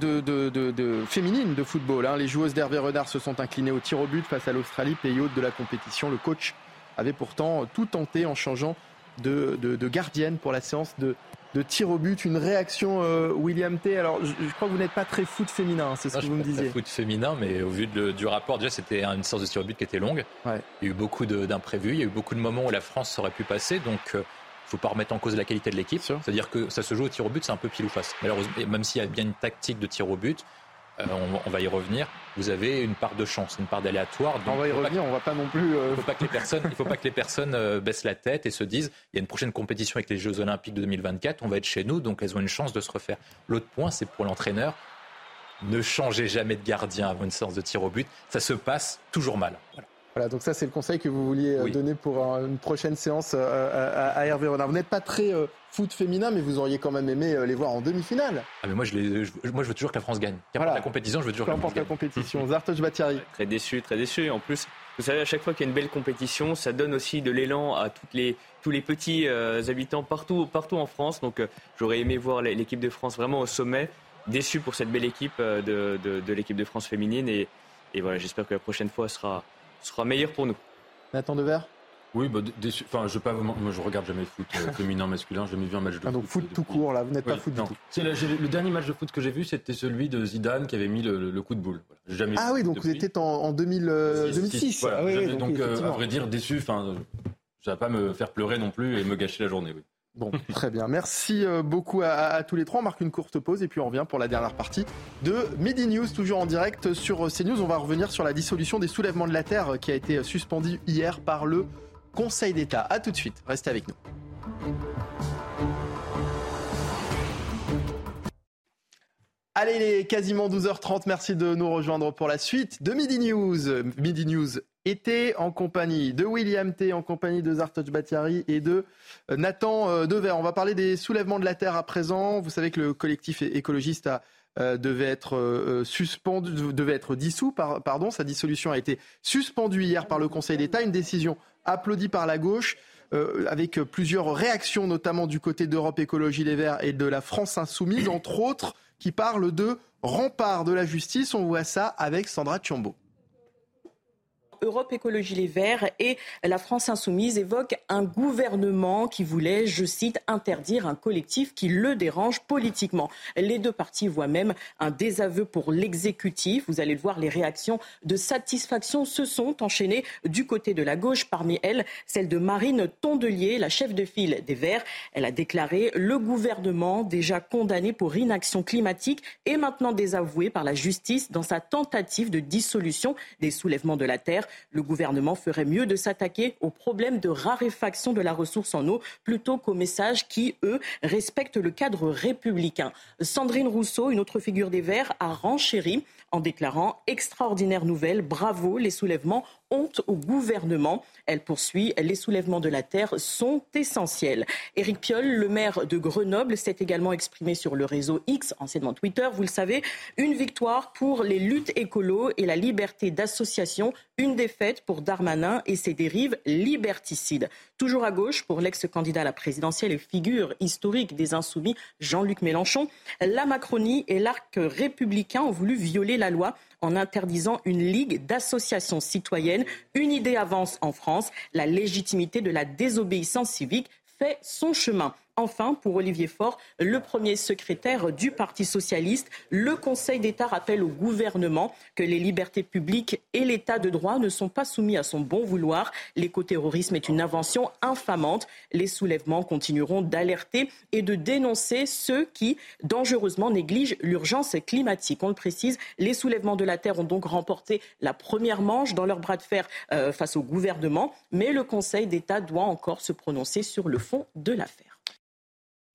féminine de football. Hein. Les joueuses d'Hervé Renard se sont inclinées au tir au but face à l'Australie, pays hôte de la compétition. Le coach avait pourtant tout tenté en changeant de, gardienne pour la séance de, tir au but. Une réaction, euh, William T. Alors, je, crois que vous n'êtes pas très foot féminin, hein, c'est ce que vous me disiez. Pas foot féminin, mais au vu du rapport, déjà, c'était une séance de tir au but qui était longue. Il y a eu beaucoup d'imprévus, il y a eu beaucoup de moments où la France aurait pu passer, donc. il euh, ne faut pas remettre en cause la qualité de l'équipe. C'est-à-dire que ça se joue au tir au but, c'est un peu pile ou face. Malheureusement, même s'il y a bien une tactique de tir au but, euh, on, va y revenir. Vous avez une part de chance, une part d'aléatoire. On va y revenir, on va pas non plus. Euh, il ne faut pas que les personnes, il faut pas que les personnes euh, baissent la tête et se disent il y a une prochaine compétition avec les Jeux Olympiques de 2024, on va être chez nous, donc elles ont une chance de se refaire. L'autre point, c'est pour l'entraîneur ne changez jamais de gardien avant une séance de tir au but, ça se passe toujours mal. Voilà. Donc ça c'est le conseil que vous vouliez donner pour une prochaine séance à, Hervé Renard. Vous n'êtes pas très foot féminin, mais vous auriez quand même aimé euh, les voir en demi-finale. Ah mais moi je, moi je veux toujours que la France gagne. Qu'importe la compétition, je veux toujours que la France la compétition. Zartoche Batiari. Très déçu, très déçu. En plus, vous savez, à chaque fois qu'il y a une belle compétition, ça donne aussi de l'élan à toutes les, tous les petits euh, habitants partout, partout en France. Donc euh, j'aurais aimé voir l'équipe de France vraiment au sommet. Déçu pour cette belle équipe de, de, l'équipe de France féminine. Et, et voilà, j'espère que la prochaine fois sera, sera meilleur pour nous. Nathan Dever oui, bah, déçu. Enfin, je pas Moi, je regarde jamais le foot euh, féminin, masculin. J'ai jamais vu un match de ah, donc foot. tout court, là. Vous n'êtes pas foot du tout. le dernier match de foot que j'ai vu, c'était celui de Zidane qui avait mis le, coup de boule. Jamais ah oui, donc vous étiez en, 2006. Ah donc, à vrai dire, déçu. Enfin, ça va pas me faire pleurer non plus et me gâcher la journée. Oui. Bon, très bien. Merci euh, beaucoup à, tous les trois. On marque une courte pause et puis on revient pour la dernière partie de Midi News, toujours en direct sur CNews. On va revenir sur la dissolution des soulèvements de la Terre qui a été suspendue hier par le Conseil d'État. A tout de suite. Restez avec nous. Allez, il quasiment 12h30. Merci de nous rejoindre pour la suite de Midi News. Midi News était en compagnie de William T, en compagnie de Zartoj Batiari et de euh, Nathan euh, Dever. On va parler des soulèvements de la Terre à présent. Vous savez que le collectif écologiste euh, devait être suspendu, devait être dissous, pardon. Sa dissolution a été suspendue hier par le Conseil d'État. Une décision applaudie par la gauche. avec plusieurs réactions, notamment du côté d'Europe Écologie Les Verts et de la France Insoumise, entre autres, qui parlent de rempart de la justice. On voit ça avec Sandra Tchombo. Europe Écologie Les Verts et la France Insoumise évoquent un gouvernement qui voulait, je cite, interdire un collectif qui le dérange politiquement. Les deux partis voient même un désaveu pour l'exécutif. Vous allez le voir, les réactions de satisfaction se sont enchaînées du côté de la gauche. Parmi elles, celle de Marine Tondelier, la chef de file des Verts. Elle a déclaré le gouvernement déjà condamné pour inaction climatique et maintenant désavoué par la justice dans sa tentative de dissolution des soulèvements de la Terre. Le gouvernement ferait mieux de s'attaquer aux problèmes de raréfaction de la ressource en eau plutôt qu'aux messages qui, eux, respectent le cadre républicain. Sandrine Rousseau, une autre figure des Verts, a renchéri en déclarant extraordinaire nouvelle, bravo, les soulèvements honte au gouvernement. Elle poursuit, les soulèvements de la terre sont essentiels. Éric Piolle, le maire de Grenoble, s'est également exprimé sur le réseau X, anciennement Twitter. Vous le savez, une victoire pour les luttes écolo et la liberté d'association, une défaite pour Darmanin et ses dérives liberticides. Toujours à gauche, pour l'ex-candidat à la présidentielle et figure historique des insoumis, Jean-Luc Mélenchon, la Macronie et l'arc républicain ont voulu violer la loi en interdisant une ligue d'associations citoyennes. Une idée avance en France, la légitimité de la désobéissance civique fait son chemin. Enfin, pour Olivier Faure, le premier secrétaire du Parti socialiste, le Conseil d'État rappelle au gouvernement que les libertés publiques et l'État de droit ne sont pas soumis à son bon vouloir. L'écoterrorisme est une invention infamante. Les soulèvements continueront d'alerter et de dénoncer ceux qui dangereusement négligent l'urgence climatique. On le précise, les soulèvements de la Terre ont donc remporté la première manche dans leur bras de fer euh, face au gouvernement, mais le Conseil d'État doit encore se prononcer sur le fond de l'affaire.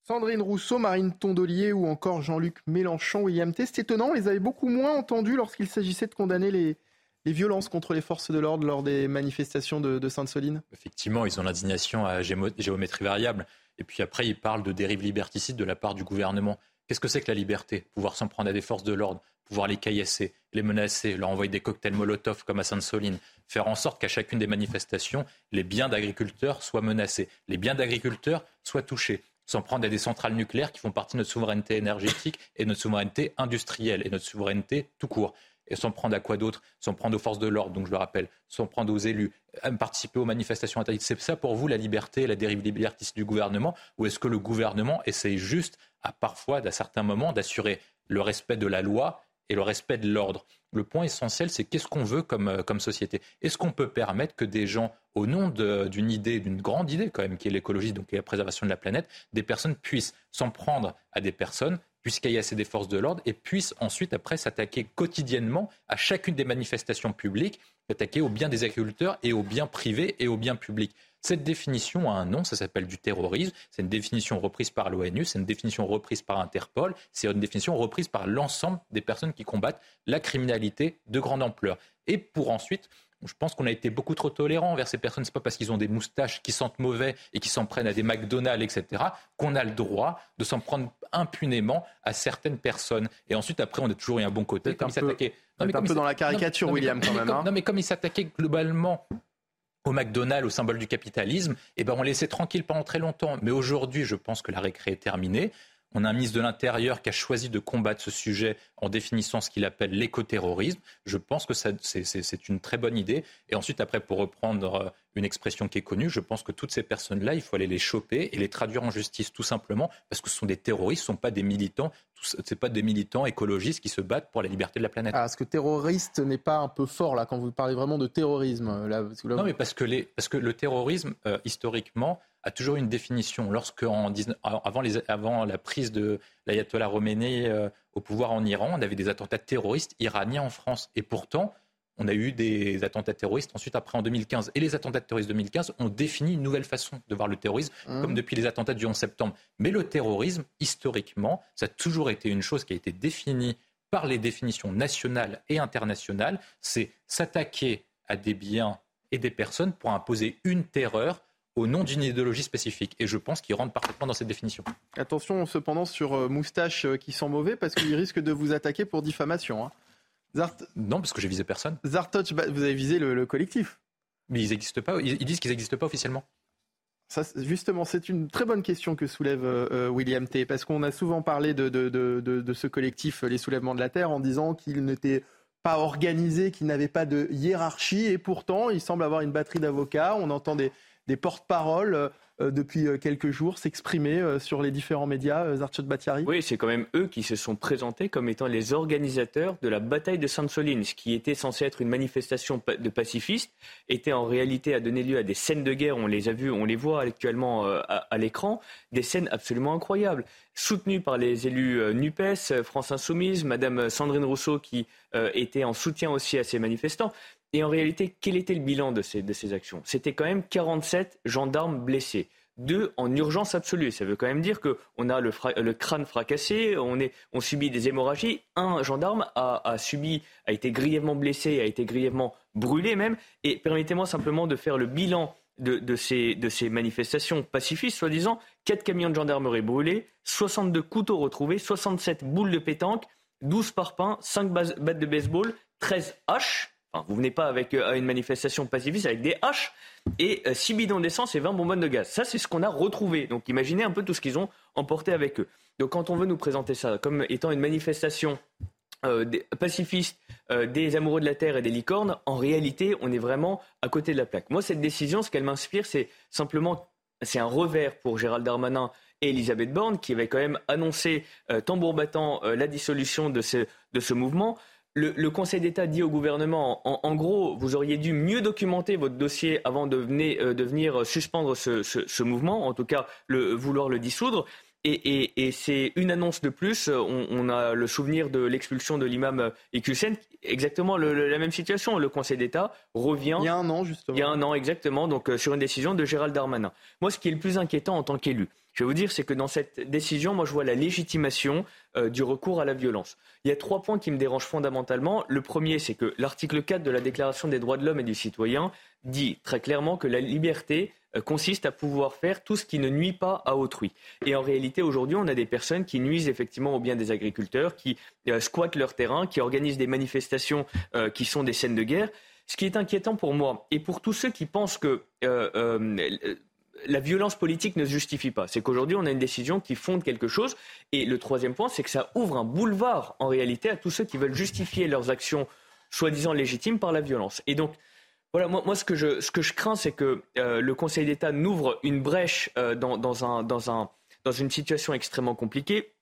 Sandrine Rousseau, Marine Tondelier ou encore Jean-Luc Mélenchon, William T. C'est étonnant, ils avaient beaucoup moins entendu lorsqu'il s'agissait de condamner les, violences contre les forces de l'ordre lors des manifestations de, Sainte-Soline Effectivement, ils ont l'indignation à géométrie variable. Et puis après, ils parlent de dérives liberticides de la part du gouvernement. Qu'est-ce que c'est que la liberté? Pouvoir s'en prendre à des forces de l'ordre, pouvoir les caillasser, les menacer, leur envoyer des cocktails Molotov comme à Sainte-Soline, faire en sorte qu'à chacune des manifestations, les biens d'agriculteurs soient menacés, les biens d'agriculteurs soient touchés s'en prendre à des centrales nucléaires qui font partie de notre souveraineté énergétique et notre souveraineté industrielle et notre souveraineté tout court. Et s'en prendre à quoi d'autre S'en prendre aux forces de l'ordre, donc je le rappelle, s'en prendre aux élus, participer aux manifestations interdites. C'est ça pour vous la liberté, la dérive libertiste du gouvernement Ou est-ce que le gouvernement essaye juste, à parfois, à certains moments, d'assurer le respect de la loi et le respect de l'ordre? Le point essentiel, c'est qu'est-ce qu'on veut comme, euh, comme société? Est-ce qu'on peut permettre que des gens, au nom d'une idée, d'une grande idée quand même, qui est l'écologie, donc la préservation de la planète, des personnes puissent s'en prendre à des personnes, puissent caillasser des forces de l'ordre et puissent ensuite, après, s'attaquer quotidiennement à chacune des manifestations publiques, s'attaquer aux biens des agriculteurs et aux biens privés et aux biens publics. Cette définition a un nom, ça s'appelle du terrorisme. C'est une définition reprise par l'ONU, c'est une définition reprise par Interpol, c'est une définition reprise par l'ensemble des personnes qui combattent la criminalité de grande ampleur. Et pour ensuite je pense qu'on a été beaucoup trop tolérant envers ces personnes. Ce n'est pas parce qu'ils ont des moustaches qui sentent mauvais et qui s'en prennent à des McDonald's, etc., qu'on a le droit de s'en prendre impunément à certaines personnes. Et ensuite, après, on a toujours eu un bon côté. Comme un peu, un peu dans la caricature, William, quand même. Hein. Non, mais comme ils s'attaquaient globalement au McDonald's, au symbole du capitalisme, eh ben on laissait tranquille pendant très longtemps. Mais aujourd'hui, je pense que la récré est terminée. On a un ministre de l'Intérieur qui a choisi de combattre ce sujet en définissant ce qu'il appelle l'écoterrorisme. Je pense que c'est une très bonne idée. Et ensuite, après, pour reprendre euh, une expression qui est connue, je pense que toutes ces personnes-là, il faut aller les choper et les traduire en justice, tout simplement, parce que ce sont des terroristes, ce ne sont pas des militants, ce ne sont pas des militants écologistes qui se battent pour la liberté de la planète. Ah, est-ce que terroriste n'est pas un peu fort, là, quand vous parlez vraiment de terrorisme là, Non, mais parce que, les, parce que le terrorisme, euh, historiquement, a toujours une définition. Lorsque, en, avant, les, avant, la prise de l'ayatollah Khomeini euh, au pouvoir en Iran, on avait des attentats terroristes iraniens en France. Et pourtant, on a eu des attentats terroristes ensuite après en 2015. Et les attentats terroristes 2015 ont défini une nouvelle façon de voir le terrorisme, mmh. comme depuis les attentats du 11 septembre. Mais le terrorisme, historiquement, ça a toujours été une chose qui a été définie par les définitions nationales et internationales. C'est s'attaquer à des biens et des personnes pour imposer une terreur au nom d'une idéologie spécifique. Et je pense qu'il rentre parfaitement dans cette définition. Attention cependant sur euh, Moustache euh, qui sent mauvais parce qu'il risque de vous attaquer pour diffamation. Hein. Non, parce que j'ai visé personne. Zartoch, bah, vous avez visé le, collectif. Mais ils n'existent pas. Ils, disent qu'ils n'existent pas officiellement. Ça, justement, c'est une très bonne question que soulève euh, William T. Parce qu'on a souvent parlé de, de, de, ce collectif, les soulèvements de la Terre, en disant qu'il n'était pas organisé, qu'il n'avait pas de hiérarchie. Et pourtant, il semble avoir une batterie d'avocats. On entend des, porte-paroles euh, depuis euh, quelques jours s'exprimer sur les différents médias, Zarchot Batiari Oui, c'est quand même eux qui se sont présentés comme étant les organisateurs de la bataille de Sainte-Soline. Ce qui était censé être une manifestation de pacifistes était en réalité à donner lieu à des scènes de guerre. On les a vues, on les voit actuellement à, l'écran, des scènes absolument incroyables soutenues par les élus NUPES, France Insoumise, Madame Sandrine Rousseau qui était en soutien aussi à ces manifestants. Et en réalité, quel était le bilan de ces, actions? C'était quand même 47 gendarmes blessés. Deux en urgence absolue. Ça veut quand même dire qu'on a le, crâne fracassé, on, est, on subit des hémorragies. Un gendarme a, subi, a été grièvement blessé, a été grièvement brûlé même. Et permettez-moi simplement de faire le bilan de, de, ces, de ces manifestations pacifistes, soi-disant. Quatre camions de gendarmerie brûlés, 62 couteaux retrouvés, 67 boules de pétanque, 12 parpaings, 5 battes de baseball, 13 haches vous venez pas avec euh, une manifestation pacifiste avec des haches et 6 euh, bidons d'essence et 20 bonbonnes de gaz. Ça, c'est ce qu'on a retrouvé. Donc imaginez un peu tout ce qu'ils ont emporté avec eux. Donc quand on veut nous présenter ça comme étant une manifestation euh, pacifiste des amoureux de la terre et des licornes, en réalité, on est vraiment à côté de la plaque. Moi, cette décision, ce qu'elle m'inspire, c'est simplement, c'est un revers pour Gérald Darmanin et Elisabeth Borne, qui avait quand même annoncé tambour battant la dissolution de ce, de ce mouvement le, Conseil d'État dit au gouvernement, en, gros, vous auriez dû mieux documenter votre dossier avant de, euh, venir, suspendre ce, mouvement, en tout cas vouloir le dissoudre. Et, c'est une annonce de plus. On, a le souvenir de l'expulsion de l'imam Ekusen. Exactement la même situation. Le Conseil d'État revient. Il y a un an, justement. Il y a un an, exactement. Donc, euh, sur une décision de Gérald Darmanin. Moi, ce qui est le plus inquiétant en tant qu'élu, je vais vous dire, c'est que dans cette décision, moi, je vois la légitimation euh, du recours à la violence. Il y a trois points qui me dérangent fondamentalement. Le premier, c'est que l'article 4 de la Déclaration des droits de l'homme et du citoyen dit très clairement que la liberté euh, consiste à pouvoir faire tout ce qui ne nuit pas à autrui. Et en réalité, aujourd'hui, on a des personnes qui nuisent effectivement au bien des agriculteurs, qui euh, squattent leur terrain, qui organisent des manifestations qui sont des scènes de guerre. Ce qui est inquiétant pour moi et pour tous ceux qui pensent que la violence politique ne se justifie pas. C'est qu'aujourd'hui, on a une décision qui fonde quelque chose. Et le troisième point, c'est que ça ouvre un boulevard, en réalité, à tous ceux qui veulent justifier leurs actions soi-disant légitimes par la violence. Et donc, voilà, moi, ce, que je, crains, c'est que euh, le Conseil d'État n'ouvre une brèche euh, dans, dans, un, dans, un, dans une situation extrêmement compliquée.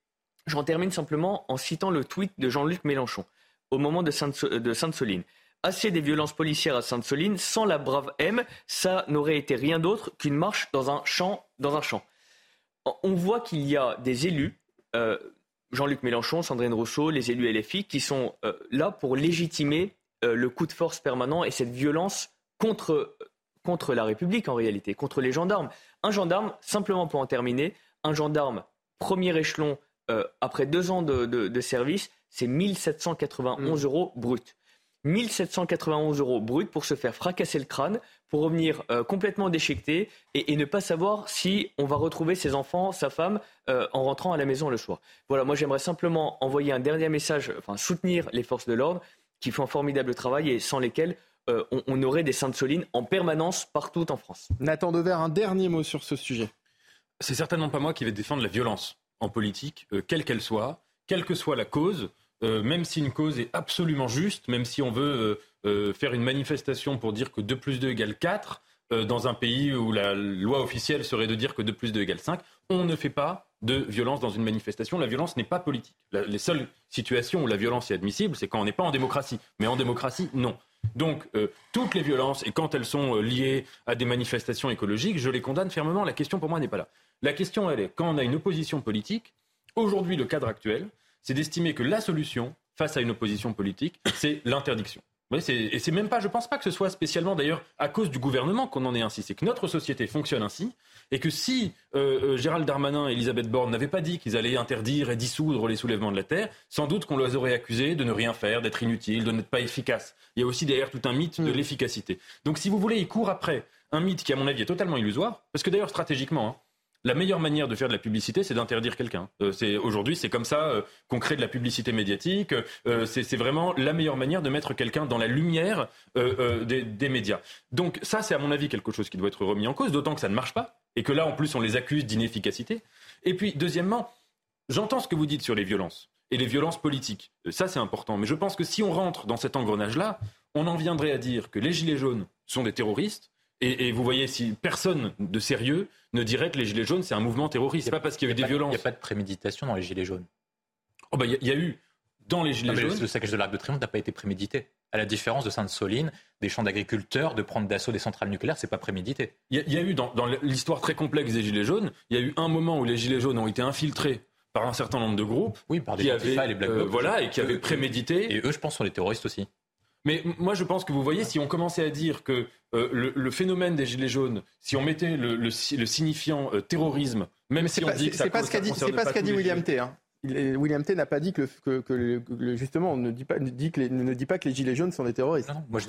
J'en termine simplement en citant le tweet de Jean-Luc Mélenchon au moment de Sainte-Soline assez des violences policières à Sainte-Soline, sans la brave M, ça n'aurait été rien d'autre qu'une marche dans un champ. Dans un champ. On voit qu'il y a des élus, euh, Jean-Luc Mélenchon, Sandrine Rousseau, les élus LFI, qui sont euh, là pour légitimer euh, le coup de force permanent et cette violence contre, contre la République en réalité, contre les gendarmes. Un gendarme, simplement pour en terminer, un gendarme premier échelon après deux ans de, service, c'est 1791 mmh. euros brut. 1791 euros brut pour se faire fracasser le crâne, pour revenir euh, complètement déchiqueté et, ne pas savoir si on va retrouver ses enfants, sa femme, euh, en rentrant à la maison le soir. Voilà, moi j'aimerais simplement envoyer un dernier message, enfin soutenir les forces de l'ordre qui font un formidable travail et sans lesquelles euh, on, aurait des saintes solines en permanence partout en France. Nathan Dever, un dernier mot sur ce sujet. C'est certainement pas moi qui vais défendre la violence. en politique, quelle qu'elle soit, quelle que soit la cause, même si une cause est absolument juste, même si on veut faire une manifestation pour dire que 2 plus 2 égale 4, dans un pays où la loi officielle serait de dire que 2 plus 2 égale 5, on ne fait pas de violence dans une manifestation. La violence n'est pas politique. les seules situations où la violence est admissible, c'est quand on n'est pas en démocratie. Mais en démocratie, non. Donc, euh, toutes les violences, et quand elles sont euh, liées à des manifestations écologiques, je les condamne fermement. La question pour moi n'est pas là. La question, elle est, quand on a une opposition politique, aujourd'hui, le cadre actuel, c'est d'estimer que la solution face à une opposition politique, c'est l'interdiction. et c'est même pas, je pense pas que ce soit spécialement d'ailleurs à cause du gouvernement qu'on en est ainsi. C'est que notre société fonctionne ainsi et que si euh, euh, Gérald Darmanin et Elisabeth Borne n'avaient pas dit qu'ils allaient interdire et dissoudre les soulèvements de la terre, sans doute qu'on les aurait accusés de ne rien faire, d'être inutiles, de n'être pas efficaces. Il y a aussi derrière tout un mythe de mm. l'efficacité. Donc si vous voulez, il court après un mythe qui, à mon avis, est totalement illusoire, parce que d'ailleurs, stratégiquement, hein, la meilleure manière de faire de la publicité, c'est d'interdire quelqu'un. Euh, aujourd'hui, c'est comme ça qu'on crée de la publicité médiatique. c'est vraiment la meilleure manière de mettre quelqu'un dans la lumière des, des, médias. Donc ça, c'est à mon avis quelque chose qui doit être remis en cause, d'autant que ça ne marche pas et que là, en plus, on les accuse d'inefficacité. Et puis, deuxièmement, j'entends ce que vous dites sur les violences et les violences politiques. Euh, ça, c'est important. Mais je pense que si on rentre dans cet engrenage-là, on en viendrait à dire que les Gilets jaunes sont des terroristes. Et, vous voyez, si personne de sérieux ne dirait que les Gilets jaunes, c'est un mouvement terroriste. C'est pas parce qu'il y a eu des violences. Il n'y a pas de préméditation dans les Gilets jaunes. Oh bah, il y, a eu dans les Gilets jaunes. Le saccage de l'Arc de Triomphe n'a pas été prémédité à la différence de Sainte-Soline, des champs d'agriculteurs, de prendre d'assaut des centrales nucléaires, c'est pas prémédité. Il y, a eu dans, l'histoire très complexe des Gilets jaunes, il y a eu un moment où les Gilets jaunes ont été infiltrés par un certain nombre de groupes, oui, par des qui avaient, et Black euh, voilà, et qui avaient prémédité. Et eux, je pense, sont les terroristes aussi. Mais moi, je pense que vous voyez, si on commençait à dire que euh, le, phénomène des gilets jaunes, si on mettait le, signifiant euh, terrorisme, même si on dit que ça c'est pas ce qu'a dit, c'est pas ce qu'a dit William T. Hein. William T n'a pas dit que, justement on ne dit pas, que les, gilets jaunes sont des terroristes. Non, moi.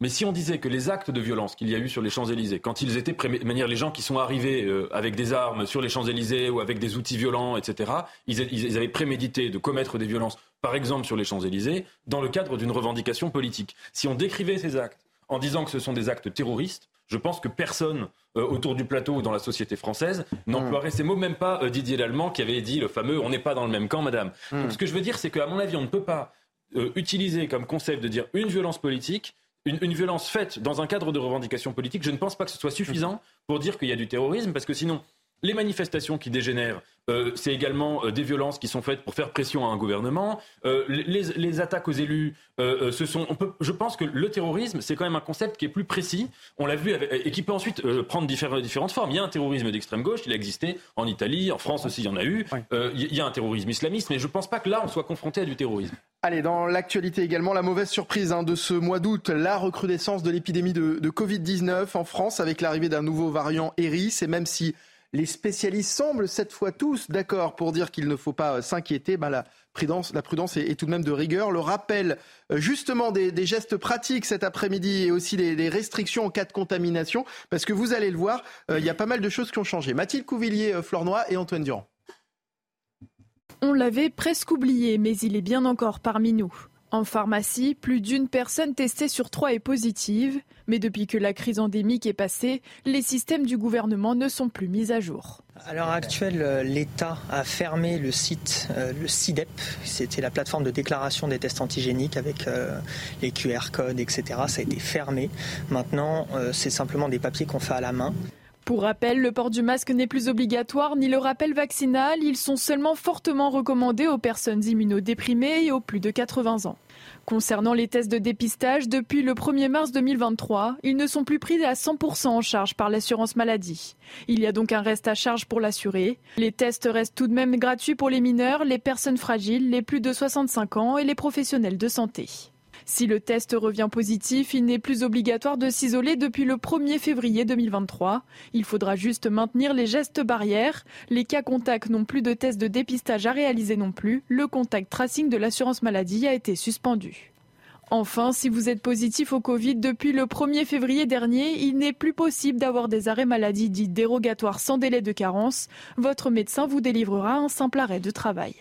Mais si on disait que les actes de violence qu'il y a eu sur les Champs Élysées, quand ils étaient manière les gens qui sont arrivés euh, avec des armes sur les Champs Élysées ou avec des outils violents, etc., ils, ils, avaient prémédité de commettre des violences, par exemple sur les Champs Élysées, dans le cadre d'une revendication politique. Si on décrivait ces actes en disant que ce sont des actes terroristes, je pense que personne euh, autour du plateau ou dans la société française n'emploierait ces mots, même pas euh, Didier Lallemand qui avait dit le fameux on n'est pas dans le même camp, madame. Hmm. Donc, ce que je veux dire, c'est qu'à mon avis, on ne peut pas euh, utiliser comme concept de dire une violence politique. Une, une, violence faite dans un cadre de revendication politique, je ne pense pas que ce soit suffisant pour dire qu'il y a du terrorisme, parce que sinon, les manifestations qui dégénèrent, euh, c'est également euh, des violences qui sont faites pour faire pression à un gouvernement. Euh, les, attaques aux élus, ce sont. On peut, je pense que le terrorisme, c'est quand même un concept qui est plus précis. On l'a vu et qui peut ensuite prendre différentes formes. Il y a un terrorisme d'extrême gauche, il a existé en Italie, en France aussi, il y en a eu. il y a un terrorisme islamiste, mais je ne pense pas que là, on soit confronté à du terrorisme. Allez, dans l'actualité également, la mauvaise surprise hein, de ce mois d'août, la recrudescence de l'épidémie de, de Covid-19 en France avec l'arrivée d'un nouveau variant Eris. Et même si les spécialistes semblent cette fois tous d'accord pour dire qu'il ne faut pas euh, s'inquiéter. Ben, la prudence, est, tout de même de rigueur. Le rappel euh, justement des, gestes pratiques cet après-midi et aussi des, restrictions en cas de contamination, parce que vous allez le voir, euh, il y a pas mal de choses qui ont changé. Mathilde Couvillier, Flornois et Antoine Durand. On l'avait presque oublié, mais il est bien encore parmi nous. En pharmacie, plus d'une personne testée sur trois est positive, mais depuis que la crise endémique est passée, les systèmes du gouvernement ne sont plus mis à jour. À l'heure actuelle, euh, l'État a fermé le site, euh, le CIDEP, c'était la plateforme de déclaration des tests antigéniques avec euh, les QR codes, etc. Ça a été fermé. Maintenant, c'est simplement des papiers qu'on fait à la main. Pour rappel, le port du masque n'est plus obligatoire ni le rappel vaccinal. Ils sont seulement fortement recommandés aux personnes immunodéprimées et aux plus de 80 ans. Concernant les tests de dépistage, depuis le 1er mars 2023, ils ne sont plus pris à 100% en charge par l'assurance maladie. Il y a donc un reste à charge pour l'assuré. Les tests restent tout de même gratuits pour les mineurs, les personnes fragiles, les plus de 65 ans et les professionnels de santé. Si le test revient positif, il n'est plus obligatoire de s'isoler depuis le 1er février 2023. Il faudra juste maintenir les gestes barrières. Les cas contacts n'ont plus de tests de dépistage à réaliser non plus. Le contact tracing de l'assurance maladie a été suspendu. Enfin, si vous êtes positif au Covid depuis le 1er février dernier, il n'est plus possible d'avoir des arrêts maladie dits dérogatoires sans délai de carence. Votre médecin vous délivrera un simple arrêt de travail.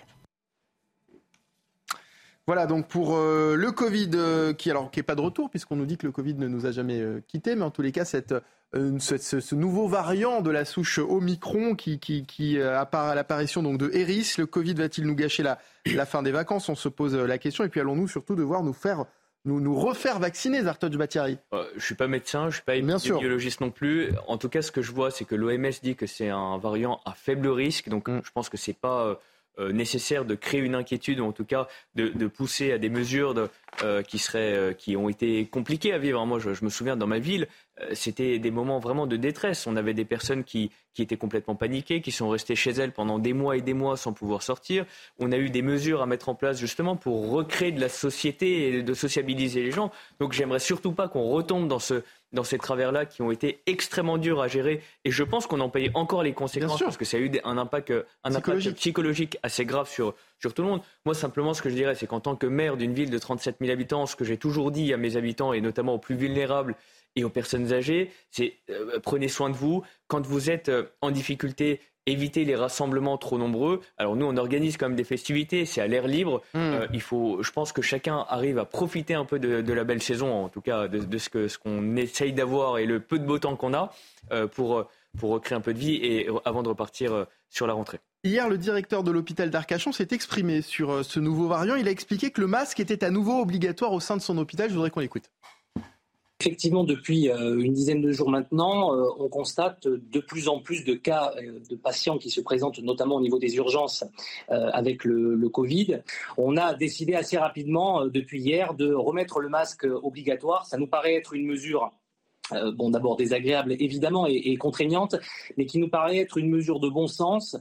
Voilà donc pour euh, le Covid euh, qui alors qui est pas de retour puisqu'on nous dit que le Covid ne nous a jamais euh, quittés, mais en tous les cas cette, ce, ce, nouveau variant de la souche Omicron qui, qui, qui apparaît à l'apparition donc de Eris, le Covid va-t-il nous gâcher la, la fin des vacances? On se pose la question et puis allons-nous surtout devoir nous faire nous, nous refaire vacciner, Zartoj Batiari euh, Je suis pas médecin, je suis pas épidémiologiste non plus. En tout cas, ce que je vois, c'est que l'OMS dit que c'est un variant à faible risque. Donc, mm. je pense que c'est pas euh, nécessaire de créer une inquiétude ou en tout cas de, pousser à des mesures euh, qui, seraient, euh, qui ont été compliquées à vivre. Moi, je, me souviens dans ma ville, c'était des moments vraiment de détresse. On avait des personnes qui, qui, étaient complètement paniquées, qui sont restées chez elles pendant des mois et des mois sans pouvoir sortir. On a eu des mesures à mettre en place justement pour recréer de la société et de sociabiliser les gens. Donc j'aimerais surtout pas qu'on retombe dans ce, dans ces travers-là qui ont été extrêmement durs à gérer. Et je pense qu'on en paye encore les conséquences parce que ça a eu un impact, un impact psychologique assez grave sur, sur tout le monde. Moi, simplement, ce que je dirais, c'est qu'en tant que maire d'une ville de 37 000 habitants, ce que j'ai toujours dit à mes habitants et notamment aux plus vulnérables et aux personnes âgées, c'est euh, prenez soin de vous. Quand vous êtes euh, en difficulté, éviter les rassemblements trop nombreux. Alors nous, on organise quand même des festivités, c'est à l'air libre. Hmm. Euh, il faut, je pense que chacun arrive à profiter un peu de, la belle saison, en tout cas de, ce que ce qu'on essaye d'avoir et le peu de beau temps qu'on a euh, pour pour recréer un peu de vie et avant de repartir euh, sur la rentrée. Hier, le directeur de l'hôpital d'Arcachon s'est exprimé sur ce nouveau variant. Il a expliqué que le masque était à nouveau obligatoire au sein de son hôpital. Je voudrais qu'on l'écoute. Effectivement, depuis euh, une dizaine de jours maintenant, euh, on constate de plus en plus de cas euh, de patients qui se présentent notamment au niveau des urgences avec le, Covid. On a décidé assez rapidement, depuis hier, de remettre le masque obligatoire. Ça nous paraît être une mesure bon, d'abord désagréable évidemment et, contraignante, mais qui nous paraît être une mesure de bon sens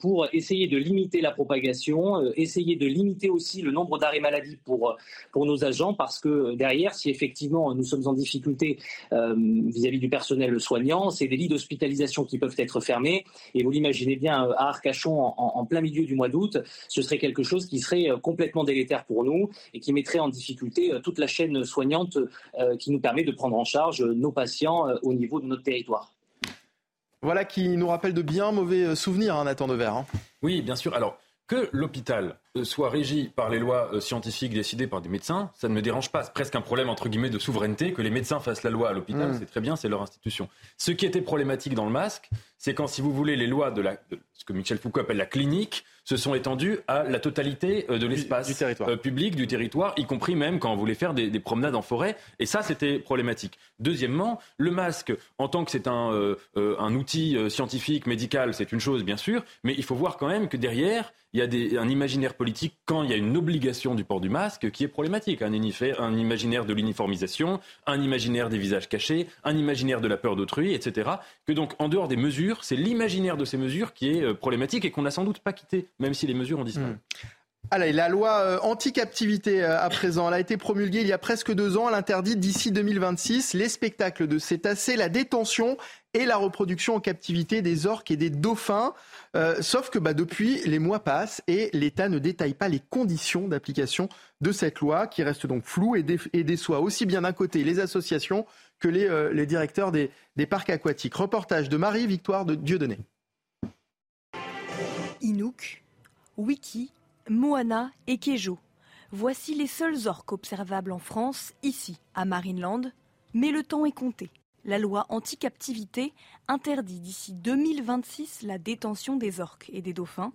pour essayer de limiter la propagation, euh, essayer de limiter aussi le nombre d'arrêts maladie pour, euh, pour nos agents, parce que derrière, si effectivement nous sommes en difficulté vis-à-vis du personnel soignant, c'est des lits d'hospitalisation qui peuvent être fermés. Et vous l'imaginez bien, à Arcachon, en, plein milieu du mois d'août, ce serait quelque chose qui serait complètement délétère pour nous et qui mettrait en difficulté toute la chaîne soignante qui nous permet de prendre en charge nos patients au niveau de notre territoire. Voilà qui nous rappelle de bien mauvais euh, souvenirs, hein, Nathan Devers. Hein. Oui, bien sûr. Alors, que l'hôpital euh, soit régi par les lois euh, scientifiques décidées par des médecins, ça ne me dérange pas. C'est presque un problème, entre guillemets, de souveraineté. Que les médecins fassent la loi à l'hôpital, mm. c'est très bien, c'est leur institution. Ce qui était problématique dans le masque, c'est quand, si vous voulez, les lois de, la, ce que Michel Foucault appelle la clinique se sont étendues à la totalité de l'espace public, du territoire, y compris même quand on voulait faire des, promenades en forêt. Et ça, c'était problématique. Deuxièmement, le masque, en tant que c'est un, un outil scientifique, médical, c'est une chose, bien sûr, mais il faut voir quand même que derrière, il y a un imaginaire politique quand il y a une obligation du port du masque qui est problématique. Un, un imaginaire de l'uniformisation, un imaginaire des visages cachés, un imaginaire de la peur d'autrui, etc. Que donc, en dehors des mesures, c'est l'imaginaire de ces mesures qui est euh, problématique et qu'on n'a sans doute pas quitté, même si les mesures ont disparu. Hmm. Allez, la loi euh, anti-captivité euh, à présent, elle a été promulguée il y a presque deux ans. Elle interdit d'ici 2026 les spectacles de cétacés, la détention et la reproduction en captivité des orques et des dauphins. Euh, sauf que bah, depuis, les mois passent et l'État ne détaille pas les conditions d'application de cette loi qui reste donc floue et, déçoit aussi bien d'un côté les associations que les, directeurs des, parcs aquatiques. Reportage de Marie-Victoire de Dieudonné. Inouk, Wiki, Moana et Kejo. Voici les seuls orques observables en France, ici, à Marineland. Mais le temps est compté. La loi anti-captivité interdit d'ici 2026 la détention des orques et des dauphins.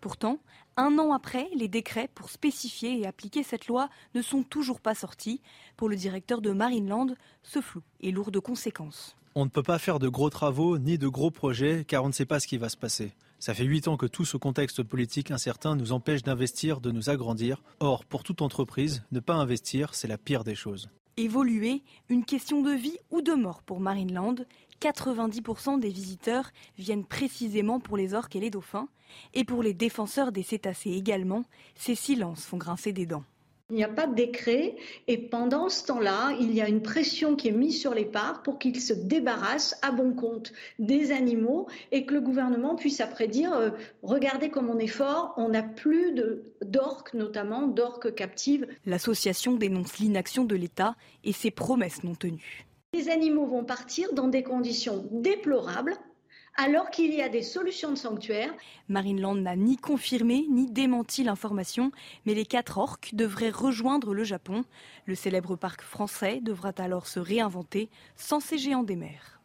Pourtant, un an après, les décrets pour spécifier et appliquer cette loi ne sont toujours pas sortis. Pour le directeur de Marineland, ce flou est lourd de conséquences. On ne peut pas faire de gros travaux ni de gros projets car on ne sait pas ce qui va se passer. Ça fait huit ans que tout ce contexte politique incertain nous empêche d'investir, de nous agrandir. Or, pour toute entreprise, ne pas investir, c'est la pire des choses. Évoluer, une question de vie ou de mort pour Marineland. 90% des visiteurs viennent précisément pour les orques et les dauphins. Et pour les défenseurs des cétacés également, ces silences font grincer des dents. Il n'y a pas de décret et pendant ce temps-là, il y a une pression qui est mise sur les parcs pour qu'ils se débarrassent à bon compte des animaux et que le gouvernement puisse après dire euh, regardez comme on est fort, on n'a plus d'orques, notamment d'orques captives. L'association dénonce l'inaction de l'État et ses promesses non tenues. Les animaux vont partir dans des conditions déplorables alors qu'il y a des solutions de sanctuaire. Marine Land n'a ni confirmé ni démenti l'information, mais les quatre orques devraient rejoindre le Japon. Le célèbre parc français devra alors se réinventer sans ces géants des mers.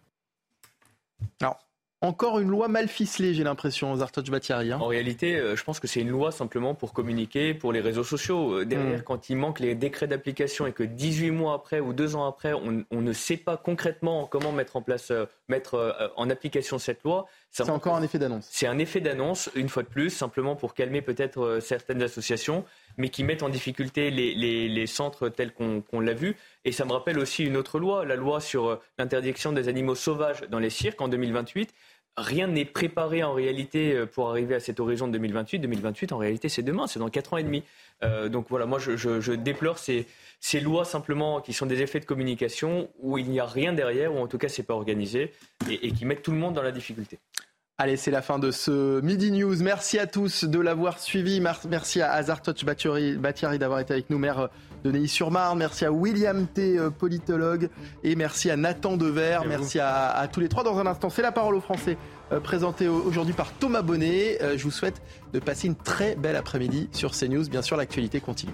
Alors, encore une loi mal ficelée, j'ai l'impression, Zartoj Batiari. Hein. En réalité, euh, je pense que c'est une loi simplement pour communiquer pour les réseaux sociaux. Euh, derrière, Mm. quand il manque les décrets d'application et que 18 mois après ou 2 ans après, on, on ne sait pas concrètement comment mettre en place, euh, mettre euh, en application cette loi. C'est encore un effet d'annonce. C'est un effet d'annonce, une fois de plus, simplement pour calmer peut-être certaines associations, mais qui mettent en difficulté les, les- les centres tels qu'on l'a vu. Et ça me rappelle aussi une autre loi, la loi sur l'interdiction des animaux sauvages dans les cirques en 2028. Rien n'est préparé en réalité euh, pour arriver à cet horizon de 2028. 2028, en réalité, c'est demain, c'est dans 4 ans et demi. Euh, donc voilà, moi je, je- je déplore ces, ces lois simplement qui sont des effets de communication où il n'y a rien derrière, ou en tout cas c'est pas organisé, et, et qui mettent tout le monde dans la difficulté. Allez, c'est la fin de ce Midi News. Merci à tous de l'avoir suivi. Merci à Azartoch Batiari, Batiari d'avoir été avec nous, maire de Neuilly-sur-Marne. Merci à William T, euh, politologue. Et merci à Nathan Dever. Merci à, à tous les trois. Dans un instant, c'est la parole aux Français, euh, présentée au- aujourd'hui par Thomas Bonnet. Euh, je vous souhaite de passer une très belle après-midi sur CNews. Bien sûr, l'actualité continue.